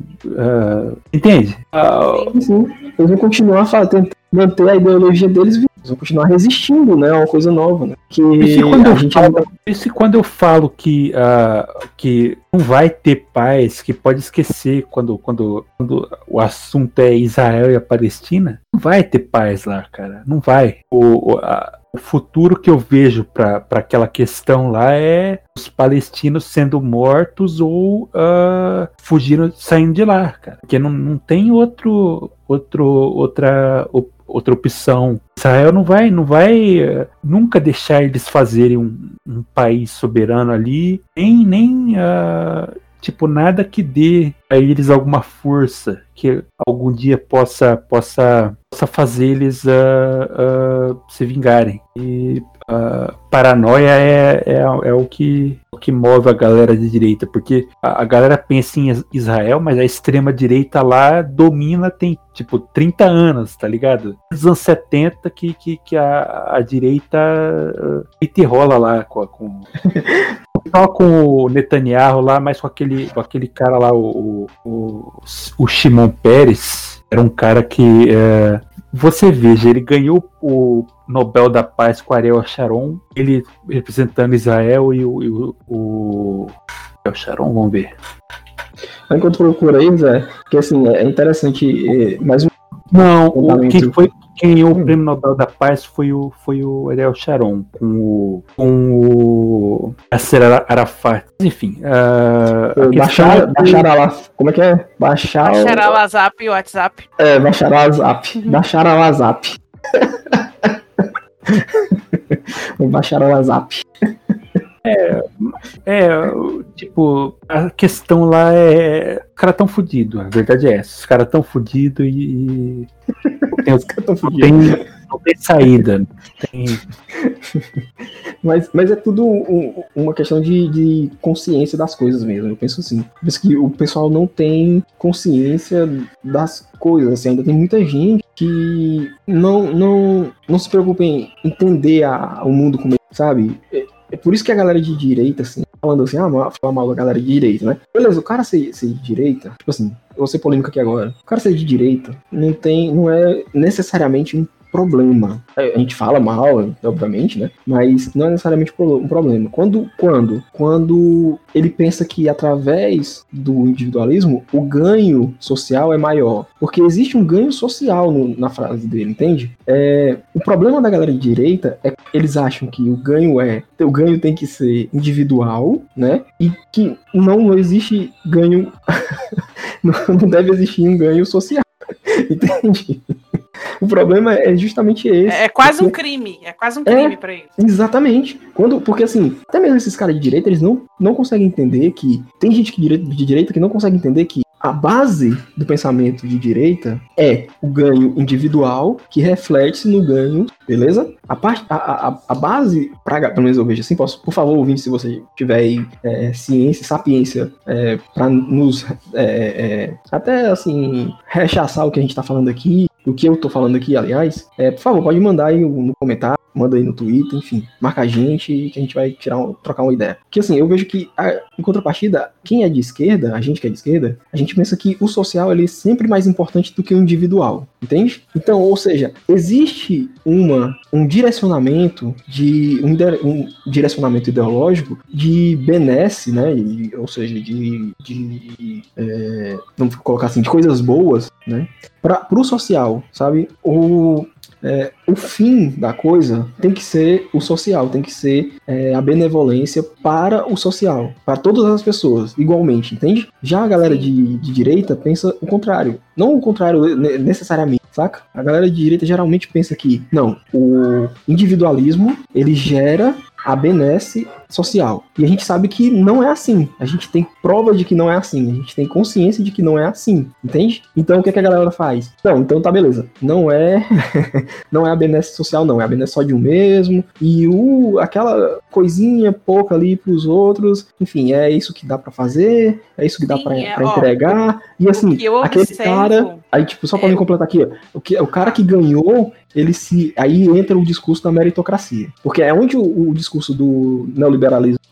entende? Ah, Sim, eles vão continuar a tentando manter a ideologia deles viva. Eles vão continuar resistindo, né? a uma coisa nova, né? Que E quando eu falo- ainda- Isso quando eu falo que, ah, que não vai ter paz, que pode esquecer quando, quando, quando o assunto é Israel e a Palestina, não vai ter paz lá, cara. Não vai. O, o, a- o futuro que eu vejo para aquela questão lá é os palestinos sendo mortos ou ah, fugindo, saindo de lá, cara. Porque não, não tem outro, outro, outra, op- outra opção. Israel não vai, não vai eh, nunca deixar eles fazerem um, um país soberano ali, nem, nem ah, tipo nada que dê a eles alguma força que algum dia possa possa, possa fazer eles ah, ah, se vingarem. E ah, paranoia é, é, é o, que, o que move a galera de direita, porque a, a galera pensa em Is- Israel, mas a extrema direita lá domina tem tipo 30 anos, tá ligado? Nos anos 70 que, que, que a, a direita uh, rola lá com, com só com o Netanyahu lá, mas com aquele, com aquele cara lá, o, o, o Shimon Peres, era um cara que é, você veja, ele ganhou o Nobel da Paz com Ariel Sharon, ele representando Israel e o, e o, o Ariel Sharon, vamos ver. Enquanto procura aí, Zé, porque assim, é interessante, é, mais um Não, o, quem foi quem ganhou Hum. o prêmio Nobel da Paz foi o, foi o Ariel Sharon, com o, com o Yasser Ara- Arafat. Enfim, ah, a questão Bachar, é que- Bachar al como é que é? Bachar, Baixar o WhatsApp e o WhatsApp. é, Bachar al-Azap. Bachar al-Azap. O Bachar al-Azap. É, o- tipo, a questão lá é. Os caras tão fudidos, a verdade é essa. Os caras tão fudidos e. tem, Os caras tão fudidos. tem, não tem saída. Tem, mas, mas é tudo um- uma questão de, de consciência das coisas mesmo. Eu penso assim. Penso que o pessoal não tem consciência das coisas. Assim, ainda tem muita gente que não, não, não se preocupa em entender a- o mundo como sabe? É, por isso que a galera de direita, assim, falando assim, ah, mal- falar mal da galera de direita, né? Beleza, o cara ser, ser de direita, tipo assim, vou ser polêmico aqui agora. O cara ser de direita não tem, não é necessariamente um problema. É, A gente fala mal, obviamente, né? Mas não é necessariamente um problema. Quando, quando, quando ele pensa que através do individualismo o ganho social é maior, porque existe um ganho social no- na frase dele, entende? É, o problema da galera de direita é que eles acham que o ganho é, o ganho tem que ser individual, né? E que não existe ganho, não deve existir um ganho social, entende? O problema é justamente esse. É, é quase um Porque- crime. É quase um É. crime pra eles. Exatamente. Quando, porque assim, até mesmo esses caras de direita, eles não, não conseguem entender que. Tem gente que dire- de direita que não consegue entender que a base do pensamento de direita é o ganho individual que reflete-se no ganho, beleza? A, parte, a, a, a base, pra, pelo menos eu vejo assim, posso, por favor, ouvinte, se você tiver aí é, ciência, sapiência, é, para nos é, é, até assim rechaçar o que a gente tá falando aqui, o que eu tô falando aqui, aliás, é, por favor, pode mandar aí no comentário, manda aí no Twitter, enfim, marca a gente que a gente vai tirar um- trocar uma ideia. Porque assim, eu vejo que a- em contrapartida, quem é de esquerda, a gente que é de esquerda, a gente pensa que o social ele é sempre mais importante do que o individual, entende? Então, ou seja, existe uma um direcionamento de um, um direcionamento ideológico de benesse, né? e- ou seja, de, de é, vamos colocar assim, de coisas boas, né? Para o social, sabe? O, é, o fim da coisa tem que ser o social, tem que ser é, a benevolência para o social, para todas as pessoas, igualmente, entende? Já a galera de, de direita pensa o contrário. Não o contrário ne- necessariamente, saca? A galera de direita geralmente pensa que, não, o individualismo, ele gera a benesse social. E a gente sabe que não é assim. A gente tem prova de que não é assim. A gente tem consciência de que não é assim. Entende? Então o que, é que a galera faz? Não, então tá beleza. Não é não é a benesse social, não. É a benesse só de um mesmo. E o, aquela coisinha pouca ali pros outros. Enfim, é isso que dá pra fazer. É isso que dá Sim, pra, é, pra ó, entregar. E assim, aquele observo- cara. Aí, tipo, só pra é- me completar aqui, ó, o, que, o cara que ganhou, ele se. Aí entra o discurso da meritocracia. Porque é onde o, o discurso do neoliberalismo.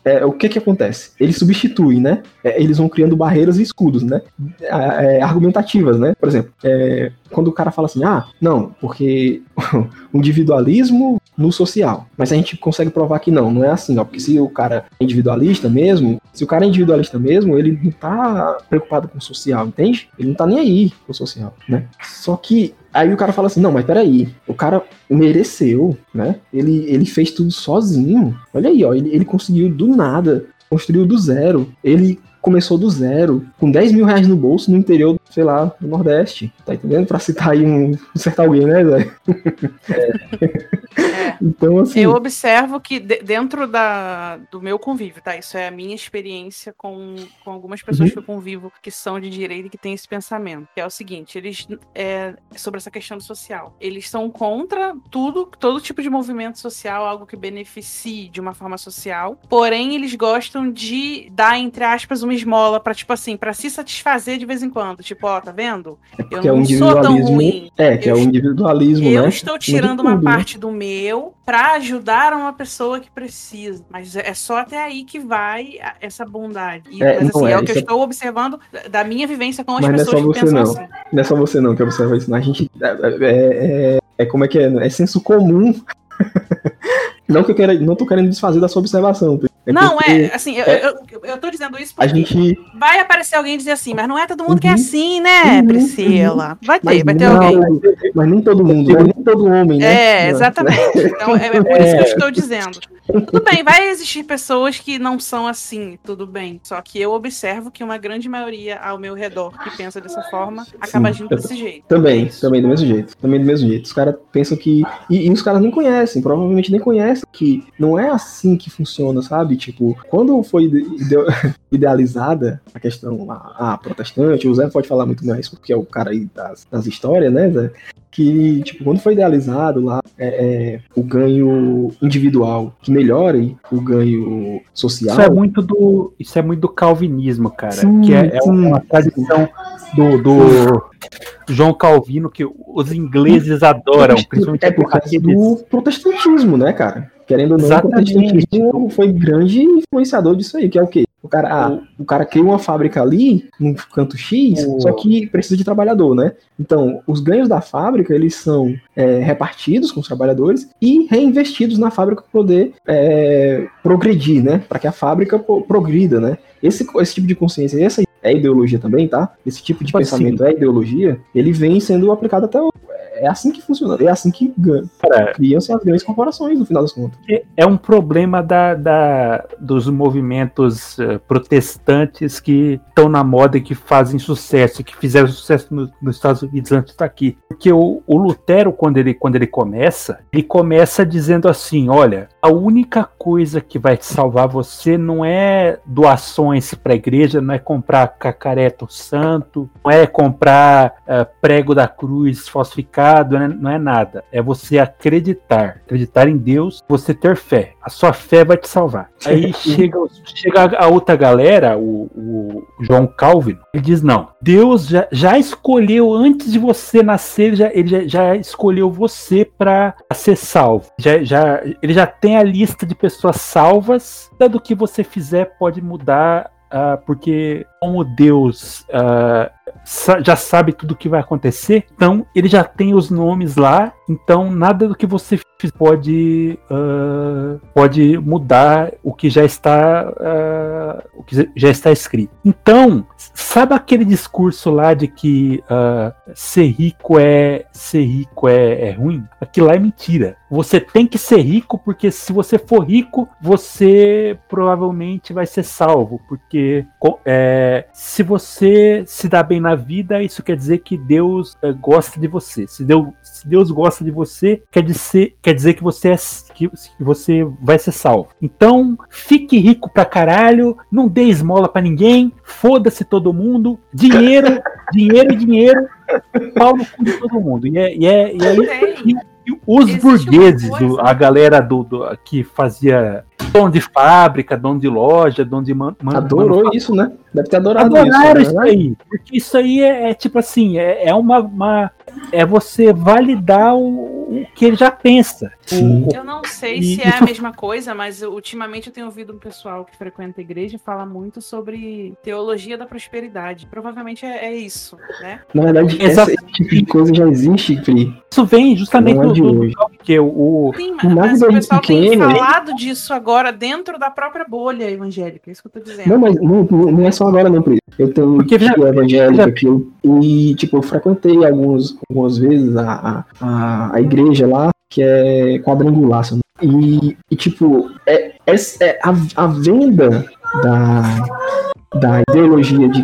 É, o que que acontece? Eles substituem, né? É, eles vão criando barreiras e escudos, né? É, argumentativas, né? Por exemplo, é, quando o cara fala assim, ah, não, porque o individualismo no social. Mas a gente consegue provar que não, não é assim, ó. Porque se o cara é individualista mesmo, se o cara é individualista mesmo, ele não tá preocupado com o social, entende? Ele não tá nem aí com o social, né? Só que aí o cara fala assim, não, mas peraí, o cara mereceu, né? Ele, ele fez tudo sozinho. Olha aí, ó, ele, ele conseguiu do nada, construiu do zero. Ele começou do zero, com 10 mil reais no bolso no interior, sei lá, do Nordeste. Tá entendendo? Pra citar aí um, certar alguém, né, Zé? É. Então, assim. Eu observo que de- dentro da, do meu convívio, tá? Isso é a minha experiência com, com algumas pessoas Uhum. que eu convivo que são de direita e que têm esse pensamento. Que é o seguinte, eles é, sobre essa questão social. Eles são contra tudo, todo tipo de movimento social, algo que beneficie de uma forma social. Porém, eles gostam de dar, entre aspas, uma esmola pra, tipo assim, pra se satisfazer de vez em quando. Tipo, ó, tá vendo? é Eu porque é não sou tão individualismo. ruim. É, que é Eu o est- individualismo, Eu né? estou tirando uma né? parte do meu pra ajudar uma pessoa que precisa. Mas é só até aí que vai essa bondade. E- É, mas não assim, é, é, o que eu é- estou observando da- minha vivência com as Mas não é pessoas só que você, não. assim. Não é só você não que observa isso. não. A gente. É, é, é- é como é que é? É senso comum. Não que eu quero, não tô querendo desfazer da sua observação. É não, porque é, assim, eu, eu, eu, tô dizendo isso A porque gente. vai aparecer alguém dizer assim, mas não é todo mundo que é Uhum. assim, né, Uhum, Priscila? Vai ter, Mas vai ter não, alguém. Mas nem todo mundo, né? nem todo homem, né? É, exatamente. Então, é, é por isso que eu estou dizendo. Tudo bem, vai existir pessoas que não são assim, tudo bem. Só que eu observo que uma grande maioria ao meu redor que pensa dessa forma acaba agindo eu- desse jeito. Também, também do mesmo jeito. Também do mesmo jeito. Os caras pensam que. E, e os caras nem conhecem, provavelmente nem conhecem que não é assim que funciona, sabe? Tipo, quando foi ide- ide- idealizada a questão a, a protestante, o Zé pode falar muito mais, porque é o cara aí das, das histórias, né, Zé? que, tipo, quando foi idealizado lá é, é, o ganho individual que melhore o ganho social. Isso é muito do, isso é muito do calvinismo, cara. Sim, que é, é uma tradição do, do João Calvino que os ingleses adoram, principalmente é por causa do protestantismo, né, cara? Querendo ou não, Exatamente. o protestantismo foi grande influenciador disso aí, que é o quê? O cara, ah, o cara cria uma fábrica ali, num canto X, O- só que precisa de trabalhador, né? Então, os ganhos da fábrica, eles são é, repartidos com os trabalhadores e reinvestidos na fábrica para poder é, progredir, né? Para que a fábrica progrida, né? Esse, esse tipo de consciência, essa é ideologia também, tá? Esse tipo de Pode pensamento é ideologia, ele vem sendo aplicado até. É assim que funciona, é assim que criam-se as grandes corporações, no final das contas. é- é um problema da, da- dos movimentos eh, protestantes que estão na moda e que fazem sucesso, que fizeram sucesso no- nos Estados Unidos antes de estar aqui. Porque o, o Lutero, quando ele, quando ele começa, ele começa dizendo assim: olha, a única coisa que vai salvar você não é doações para a igreja, não é comprar cacareto santo, não é comprar eh, prego da cruz falsificado, né? não é nada. É você acreditar, acreditar em Deus, você ter fé. A sua fé vai te salvar. Aí chega, chega a outra galera, o, o João Calvin, ele diz: não, Deus já, já escolheu antes de você nascer, ele já, ele já, já escolheu você para ser salvo. Já, já, ele já tem a lista de pessoas salvas. Nada do que você fizer pode mudar, ah, porque como Deus sa- já sabe tudo o que vai acontecer, então ele já tem os nomes lá, então nada do que você pode ah, pode mudar o que já está ah, o que já está escrito. Então, sabe aquele discurso lá de que ah, ser rico é ser rico é, é ruim? Aquilo lá é mentira. Você tem que ser rico porque se você for rico, você provavelmente vai ser salvo, porque é, se você se dá bem na vida, isso quer dizer que Deus eh, gosta de você. Se Deus, se Deus gosta de você, quer dizer, quer dizer que você é que, que você vai ser salvo. Então, fique rico pra caralho, não dê esmola pra ninguém, foda-se todo mundo, dinheiro, dinheiro, dinheiro, pau no cu de todo mundo. E, é, e, é, e aí Tem. e os Existe burgueses, do- a galera do, do- que fazia dono de fábrica, dono de loja, dono de man, man- Adorou isso, né? Deve ter adorado adoraram isso. isso né? aí. Porque isso aí é, é tipo assim, é, é uma, uma- É você validar o, o que ele já pensa. Sim. Eu não sei E se é a mesma coisa, mas ultimamente eu tenho ouvido um pessoal que frequenta a igreja falar muito sobre teologia da prosperidade. Provavelmente é, é isso, né? Na verdade, essa- esse tipo de coisa já existe, Pri. Isso vem justamente é do, do, do que o, o- Sim, O mas, o da pessoal tem Pequena, ele- falado disso agora dentro da própria bolha evangélica. É isso que eu tô dizendo. Não, mas não, não é só agora, não, Pri. Eu tenho Porque já- evangélica já- eu, e, tipo, eu frequentei alguns, algumas vezes a, a, a, igreja lá, que é quadrangular, e, e tipo, é, é, é a, a venda da, da ideologia de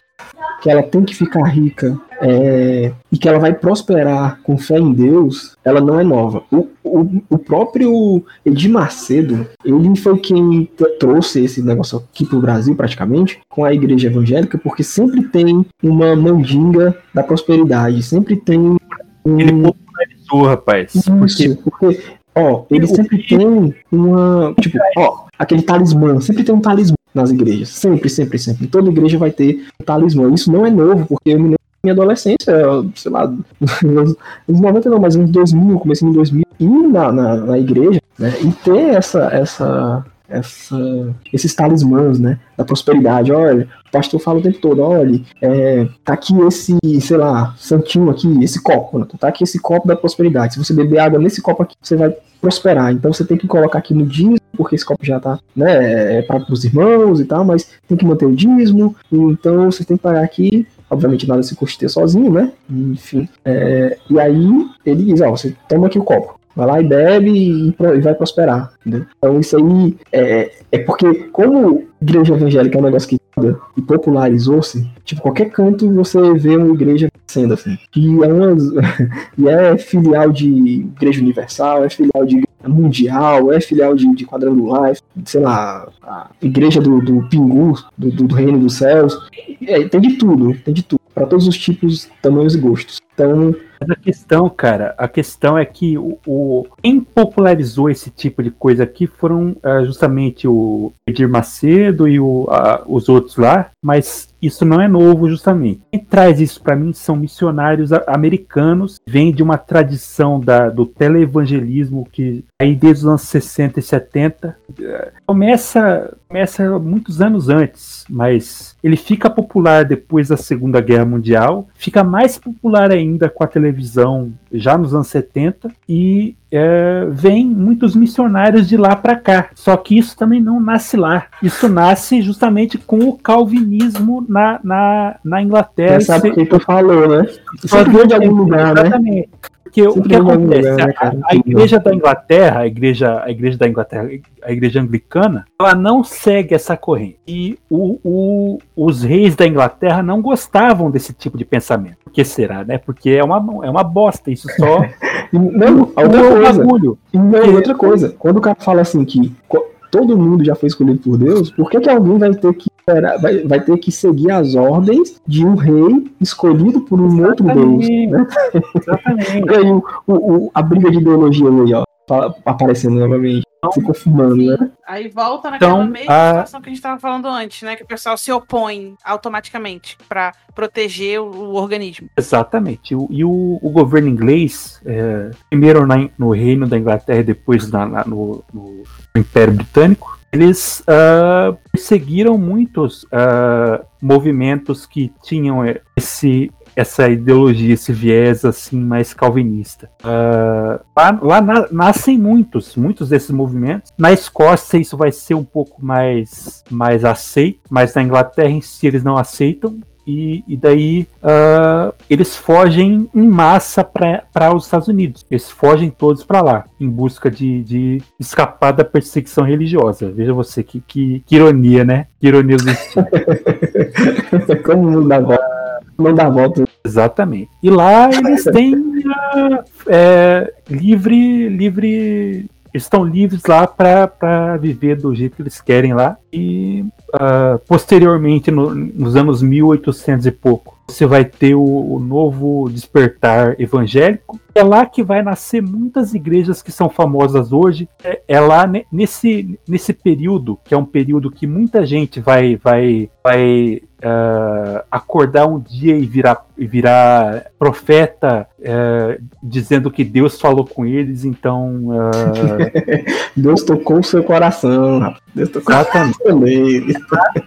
que ela tem que ficar rica é, e que ela vai prosperar com fé em Deus, ela não é nova. O, o, o próprio Edir Macedo, ele foi quem trouxe esse negócio aqui pro Brasil, praticamente, com a igreja evangélica, porque sempre tem uma mandinga da prosperidade, sempre tem um... ele popularizou, rapaz. Porque Isso, porque, ó, ele O- sempre tem uma. Tipo, ó, aquele talismã, sempre tem um talismã nas igrejas. Sempre, sempre, sempre. Toda igreja vai ter um talismã. Isso não é novo, porque eu me lembro minha adolescência, sei lá, nos nos 90 não, mas uns 2000, comecei em 2000, ir na, na, na igreja, né, e ter essa, essa, essa, esses talismãs, né, da prosperidade. Olha, o pastor fala o tempo todo, olha, é, tá aqui esse, sei lá, santinho aqui, esse copo, né, tá aqui esse copo da prosperidade. Se você beber água nesse copo aqui, você vai prosperar. Então você tem que colocar aqui no dízimo, porque esse copo já tá, né, é para os irmãos e tal, mas tem que manter o dízimo. Então você tem que pagar aqui. Obviamente nada se custeia sozinho, né? Enfim. é, e aí ele diz, ó, você toma aqui o copo. Vai lá e bebe e, e vai prosperar. Entendeu? Então isso aí é, é porque, como igreja evangélica é um negócio que e popularizou-se, tipo, qualquer canto você vê uma igreja sendo assim. E é, umas, e é filial de Igreja Universal, é filial de Mundial, é filial de, de Quadrangular, sei lá, a igreja do, do Pingu, do, do, do Reino dos Céus. É, tem de tudo, tem de tudo. Para todos os tipos, tamanhos e gostos. Então, Mas a questão, cara, a questão é que o, o quem popularizou esse tipo de coisa aqui foram uh, justamente o Edir Macedo e o, uh, os outros lá, mas isso não é novo, justamente. Quem traz isso para mim são missionários americanos, vem de uma tradição da, do televangelismo que aí desde os anos 60 e 70 começa, começa muitos anos antes, mas ele fica popular depois da Segunda Guerra Mundial, fica mais popular ainda com a televisão já nos anos 70 e é, vem muitos missionários de lá para cá. Só que isso também não nasce lá. Isso nasce justamente com o calvinismo na, na, na Inglaterra. Você sabe o que tu falou, né? Isso veio de algum lugar, né? Porque o que acontece? Lugar, né, a, a, igreja da Inglaterra, a igreja, a igreja da Inglaterra, a igreja anglicana, ela não segue essa corrente. E o, o, os reis da Inglaterra não gostavam desse tipo de pensamento. Por que será, né? Porque é uma, é uma bosta, isso só. não, outra coisa. Não, outra coisa. Quando o cara fala assim que todo mundo já foi escolhido por Deus, por que, que alguém vai ter que vai, vai ter que seguir as ordens de um rei escolhido por um outro Deus. Né? Exatamente. e aí o, o, a briga de ideologia aí, ó, aparecendo novamente. Se confirmando, né? Aí volta naquela então, mesma a... situação que a gente estava falando antes, né? Que o pessoal se opõe automaticamente para proteger o, o, organismo. Exatamente. O, e o, o governo inglês, é, primeiro na, no reino da Inglaterra e depois na, na, no, no Império Britânico, eles uh, perseguiram muitos uh, movimentos que tinham esse, essa ideologia, esse viés assim mais calvinista. Uh, lá, lá na, nascem muitos, muitos desses movimentos. Na Escócia isso vai ser um pouco mais, mais aceito, mas na Inglaterra em si eles não aceitam. E, e daí uh, eles fogem em massa para os Estados Unidos. Eles fogem todos para lá, em busca de, de, escapar da perseguição religiosa. Veja você, que, que, que ironia, né? Que ironia do destino. Como dá volta. Não dá volta. Exatamente. E lá eles têm é, livre, livre estão livres lá para viver do jeito que eles querem lá. E uh, posteriormente, no, nos anos 1800 e pouco, você vai ter o, o, novo despertar evangélico. É lá que vai nascer muitas igrejas que são famosas hoje. É, é lá nesse, nesse período, que é um período que muita gente vai, vai, vai uh, acordar um dia e virar, e virar profeta uh, dizendo que Deus falou com eles, então. Uh... Deus tocou o seu coração, Deus tocou Exatamente.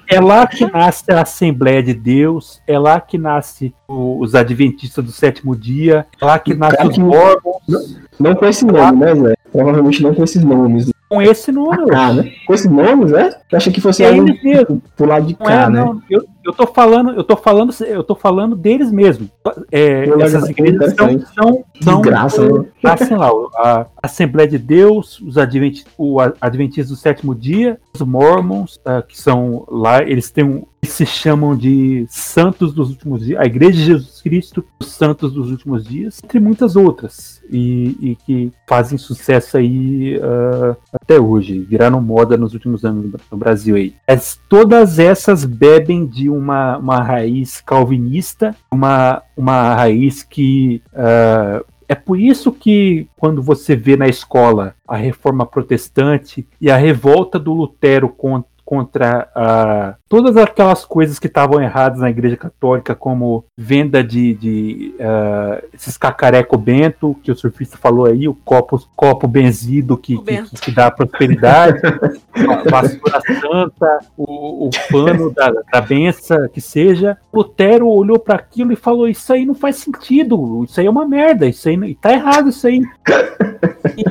É lá que nasce a Assembleia de Deus, é lá que nasce os Adventistas do sétimo dia, é lá que nasce os órgãos. Não, não com esse nome, né, Zé? Provavelmente não com esses nomes com esse número. Ah, né? Com esse nome, né? Eu achei que fosse é aí mesmo. pro lado de cá, é, né? Não, eu, eu tô falando, eu tô falando, eu tô falando deles mesmo. É, essas igrejas são, são, são graça, né? assim lá, a Assembleia de Deus, os Advent, o Adventistas do Sétimo Dia, os Mormons, uh, que são lá, eles têm um, se chamam de Santos dos Últimos Dias, a Igreja de Jesus Cristo, os Santos dos Últimos Dias, entre muitas outras, e, e que fazem sucesso aí uh, até hoje, viraram moda nos últimos anos no Brasil aí. As, todas essas bebem de uma, uma raiz calvinista, uma, uma raiz que uh, é por isso que, quando você vê na escola a reforma protestante e a revolta do Lutero contra contra uh, todas aquelas coisas que estavam erradas na Igreja Católica, como venda de, de uh, esses cacareco bento, que o surfista falou aí, o copo, copo benzido que, que, que, dá prosperidade, a vassoura santa, o, o pano da, da benção, que seja. Lutero olhou para aquilo e falou: Isso aí não faz sentido, isso aí é uma merda, isso aí tá errado, isso aí. E,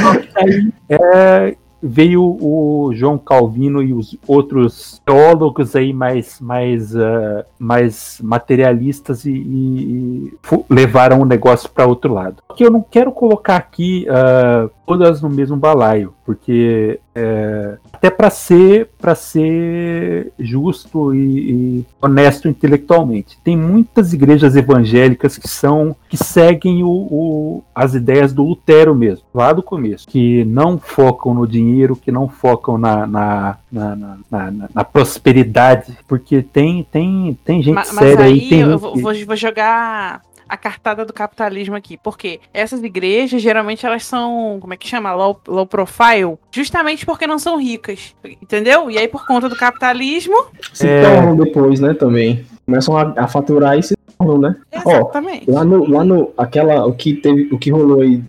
só que aí é, veio o João Calvino e os outros teólogos aí mais, mais, uh, mais materialistas e, e, levaram o negócio para outro lado. Porque eu não quero colocar aqui uh, todas no mesmo balaio, porque é, até para ser para ser justo e, e, honesto intelectualmente, tem muitas igrejas evangélicas que são que seguem o, o, as ideias do Lutero mesmo, lá do começo, que não focam no dinheiro, que não focam na, na, na, na, na, na prosperidade, porque tem tem tem gente mas, séria mas aí. Tem eu vou, vou jogar a cartada do capitalismo aqui. Porque essas igrejas, geralmente, elas são, como é que chama? Low, low profile. Justamente porque não são ricas. Entendeu? E aí, por conta do capitalismo. Se É. tornam depois, né, também. Começam a, a faturar e se tornam, né? Ó, Exatamente. Lá no, lá no aquela, o que teve, o que rolou aí,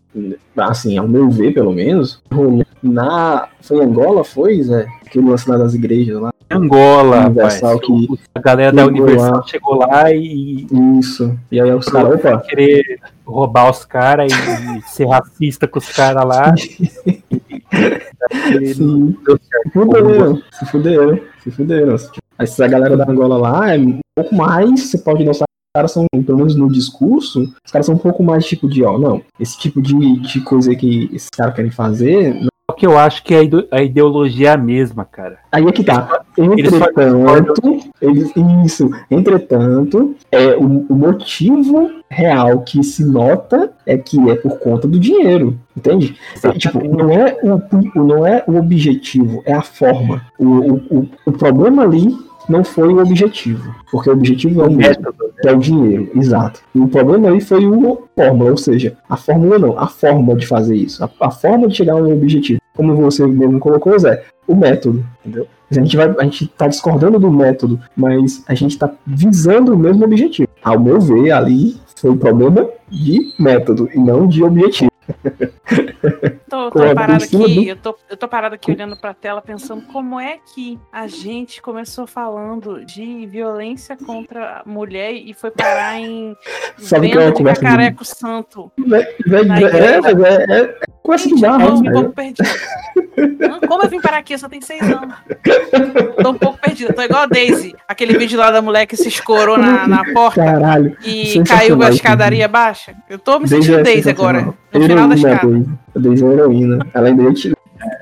assim, ao meu ver, pelo menos, rolou na, foi em Angola, foi, Zé? Aquele lance lá das igrejas lá. Angola. Universal que- O- A galera da Universal lá. chegou lá e Isso. E aí os caras, opa, querer roubar os caras e ser racista com os caras lá. E- sim, se fuderam, se fuderam, se fuderam. Essa galera da Angola lá é um pouco mais, você pode notar, os caras são, pelo menos no discurso, os caras são um pouco mais tipo de, ó, não, esse tipo de, de coisa que esses caras querem fazer, que eu acho que a ide- a ideologia é a mesma, cara. Aí é que tá. Entretanto, eles, isso. Entretanto, é, o, o motivo real que se nota é que é por conta do dinheiro. Entende? É, tipo, não é, o, o- não é o objetivo, é a forma. O, o, o, o problema ali não foi o objetivo. Porque o objetivo é o mesmo método, que é o dinheiro, exato. E o problema aí foi o fórmula, ou seja, a fórmula não, a forma de fazer isso, a, a forma de chegar ao objetivo. Como você mesmo colocou, Zé, o método, entendeu? A gente, vai, a gente tá discordando do método, mas a gente tá visando o mesmo objetivo. Ao meu ver, ali foi um problema de método e não de objetivo. Tô, tô parada aqui, do- eu tô, eu tô parada aqui olhando pra tela pensando como é que a gente começou falando de violência contra a mulher e foi parar em Sabe é venda de cacareco santo. É, mas é, é, é conversa de Gente, eu barra, tô um né? pouco perdida. Como eu vim parar aqui? Eu só tenho seis anos. Tô um pouco perdida. Tô igual a Daisy. Aquele vídeo lá da mulher que se escorou na, na porta Caralho. e caiu a esse escadaria baixa. Eu tô me Daisy sentindo é Daisy agora. No final da Heroína, escada. Daisy. A Daisy é uma heroína. Ela ainda é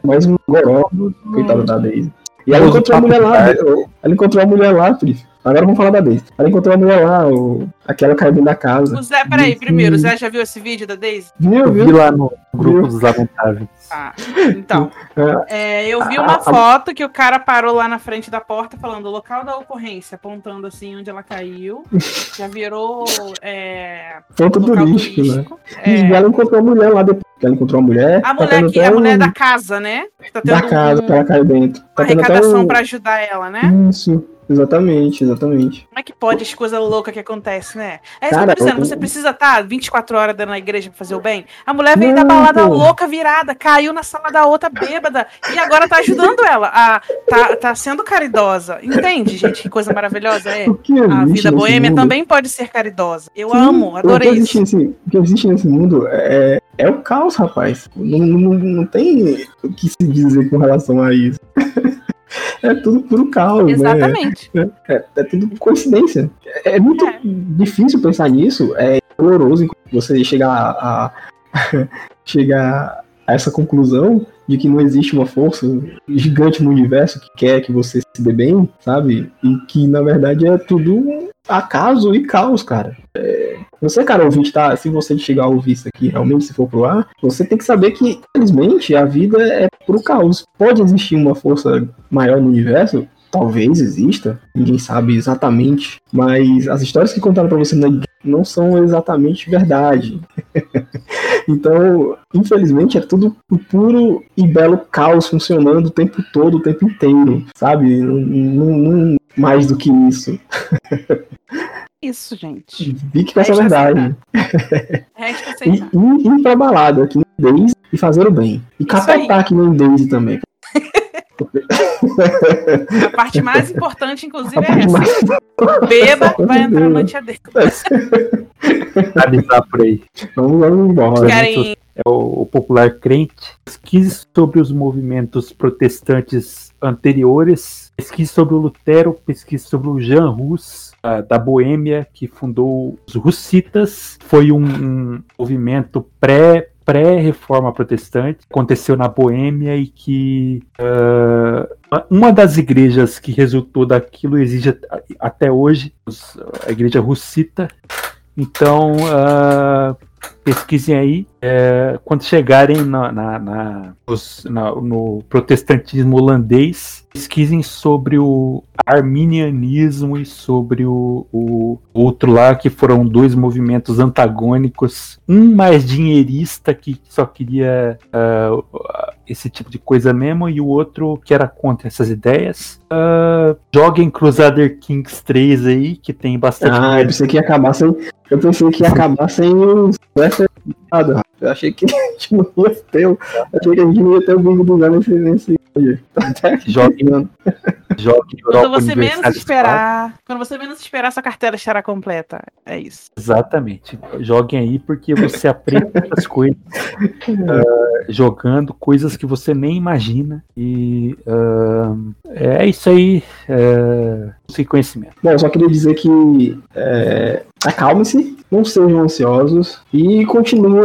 mais um goró, coitada da Daisy. E ela encontrou a mulher lá, de ela encontrou a mulher lá, Pri. Agora vamos falar da Daisy. Ela encontrou a mulher lá, o... aquela caiu dentro da casa. O Zé, peraí, primeiro, o Zé já viu esse vídeo da Daisy? Viu, Eu vi viu? lá no grupo Viu? dos lamentáveis. Ah, então. é, eu vi uma a- foto que o cara parou lá na frente da porta falando o local da ocorrência, apontando assim onde ela caiu. Já virou é, Ponto local turístico, né? turístico. E É, ela encontrou a mulher lá depois. Ela encontrou a mulher. a tá mulher até a mulher um- da casa, né? Tá da casa um- que ela caiu dentro. uma Tá até arrecadação um... pra ajudar ela, né? Isso, exatamente, exatamente. Como é que pode as coisas loucas que acontecem, né? É isso Cara, que eu tô dizendo, eu- você precisa estar 24 horas dentro da igreja pra fazer o bem. A mulher veio Não, da balada pô. louca virada, caiu na sala da outra bêbada e agora tá ajudando ela. A, tá, tá sendo caridosa. Entende, gente? Que coisa maravilhosa é. Que A vida boêmia mundo- também pode ser caridosa. Eu Sim, amo, adorei isso. Nesse, o que existe nesse mundo é, é o caos, rapaz. Não, não, não tem o que se dizer com relação a isso. é tudo puro caos, né? Exatamente. É, é tudo coincidência. É, é muito É. difícil pensar nisso. É doloroso você chegar a, a- chegar a essa conclusão de que não existe uma força gigante no universo que quer que você se dê bem, sabe? E que na verdade é tudo um acaso e caos, cara. É, você, cara, ouvinte, tá? Se você chegar a ouvir isso aqui, realmente, se for pro ar, você tem que saber que, infelizmente, a vida é puro caos. Pode existir uma força maior no universo? Talvez exista, ninguém sabe exatamente, mas as histórias que contaram pra você na não são exatamente verdade. então, infelizmente, é tudo um puro e belo caos funcionando o tempo todo, o tempo inteiro, sabe? Não, não- não mais do que isso. Isso, gente. Fique com essa verdade. Resta E, aceitar. e ir pra balada, que nem Daisy, e fazer o bem. E Isso aí. capotar que nem Daisy também. A parte mais importante, inclusive, é essa. mais- Beba, vai entrar certeza. no tia dele. Avisar por aí. Vamos, vamos embora. Querem É o, o popular crente. Pesquise sobre os movimentos protestantes anteriores. Pesquise sobre o Lutero. Pesquise sobre o Jean Hus, ah, da Boêmia, que fundou os Hussitas. Foi um, um movimento pré pré-reforma protestante, aconteceu na Boêmia e que ah, uma das igrejas que resultou daquilo existe a- até hoje, a igreja russita. Então, ah, pesquisem aí. É, quando chegarem na, na, na, os, na, no protestantismo holandês, pesquisem sobre o arminianismo e sobre o, o, outro lá, que foram dois movimentos antagônicos. Um mais dinheirista, que só queria uh, esse tipo de coisa mesmo, e o outro que era contra essas ideias. Uh, joguem Crusader Kings 3 aí, que tem bastante. Ah, eu pensei que ia acabar sem. Eu pensei que ia acabar sem os. Eu achei que a gente não ia ter. Eu achei que a gente não ia ter o vídeo do Zé nesse, nesse Jogue, jogue Quando você menos esperar, quando você menos esperar, sua carteira estará completa. É isso. Exatamente. Joguem aí porque você aprende muitas coisas uh, jogando coisas que você nem imagina e uh, é isso aí. Uh, conhecimento. Bom, eu só queria dizer que é, acalme-se, não sejam ansiosos e continuem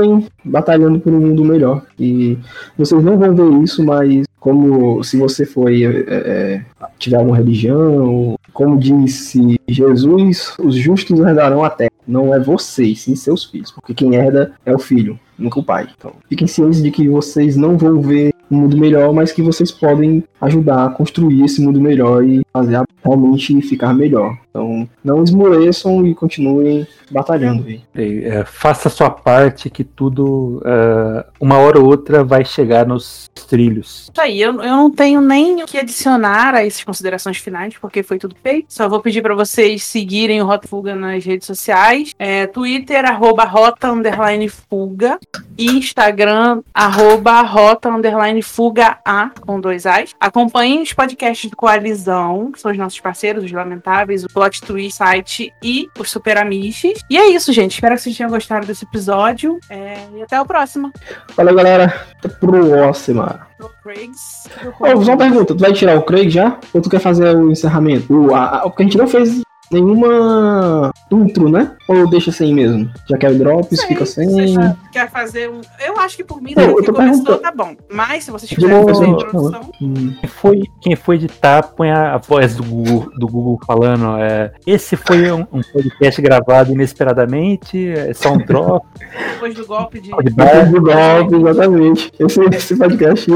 batalhando por um mundo melhor. E vocês não vão ver isso, mas como se você foi é, é, tiver alguma religião, como disse Jesus, os justos herdarão a terra. Não é vocês, sim seus filhos, porque quem herda é o filho, nunca o pai. Então, fiquem cientes de que vocês não vão ver um mundo melhor, mas que vocês podem ajudar a construir esse mundo melhor e fazer realmente ficar melhor. Então, não esmoreçam e continuem batalhando. É, faça a sua parte que tudo, uh, uma hora ou outra, vai chegar nos trilhos. Isso aí, eu, eu não tenho nem o que adicionar a essas considerações finais, porque foi tudo feito. Só vou pedir para vocês seguirem o Rota Fuga nas redes sociais. É, Twitter, arroba Rota Underline Fuga. E Instagram, arroba Rota Underline Fuga A, com dois As. Acompanhem os podcasts do Coalizão, que são os nossos parceiros, os Lamentáveis, o Plot Twist Site e os Super Amishes. E é isso, gente. Espero que vocês tenham gostado desse episódio. É... E até o próximo. Valeu, galera. Até próxima. Craigs. Oh, só uma pergunta. Tu vai tirar o Craig já? Ou tu quer fazer o encerramento? O, a, a, porque a gente não fez nenhuma intro, né? Ou deixa sem mesmo? Já quer o drops, Sei, fica sem. Quer fazer um. Eu acho que por mim, não, que começou, tá bom. Mas se vocês quiserem fazer a introdução. Hum. Quem foi, quem foi editar, põe a, voz do Google, do Google falando. É, esse foi um, um podcast gravado inesperadamente, é só um drop. Depois do golpe de. Depois do golpe, exatamente. Esse, esse podcast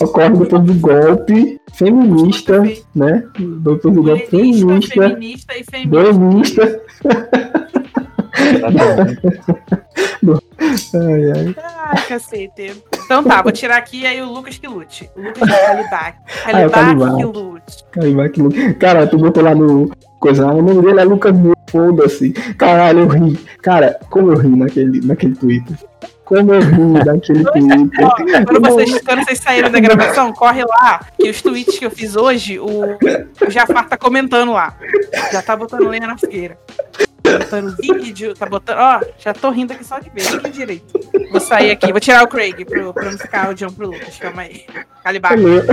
ocorre depois do golpe feminista, né? Depois do golpe feminista. Feminista e feminista. ai, ai. ai, cacete. Então tá, vou tirar aqui aí o Lucas que lute. O Lucas de Calibac. Calibac ah, que lute. Calibac que lute. Cara, tu botou lá no coisa, o nome dele é Lucas Foda-se. Caralho, eu ri. Cara, como eu ri naquele, naquele Twitter. Como eu ri daquele tweet. Quando vocês, quando vocês saíram da gravação, corre lá, que os tweets que eu fiz hoje, o, o Jafar tá comentando lá. Já tá botando lenha na fogueira. Tá botando vídeo, tá botando. Ó, já tô rindo aqui só de ver, nem direito. Vou sair aqui, vou tirar o Craig pro, pra não ficar odiando pro Lucas. Calma aí. Calibar. Beleza.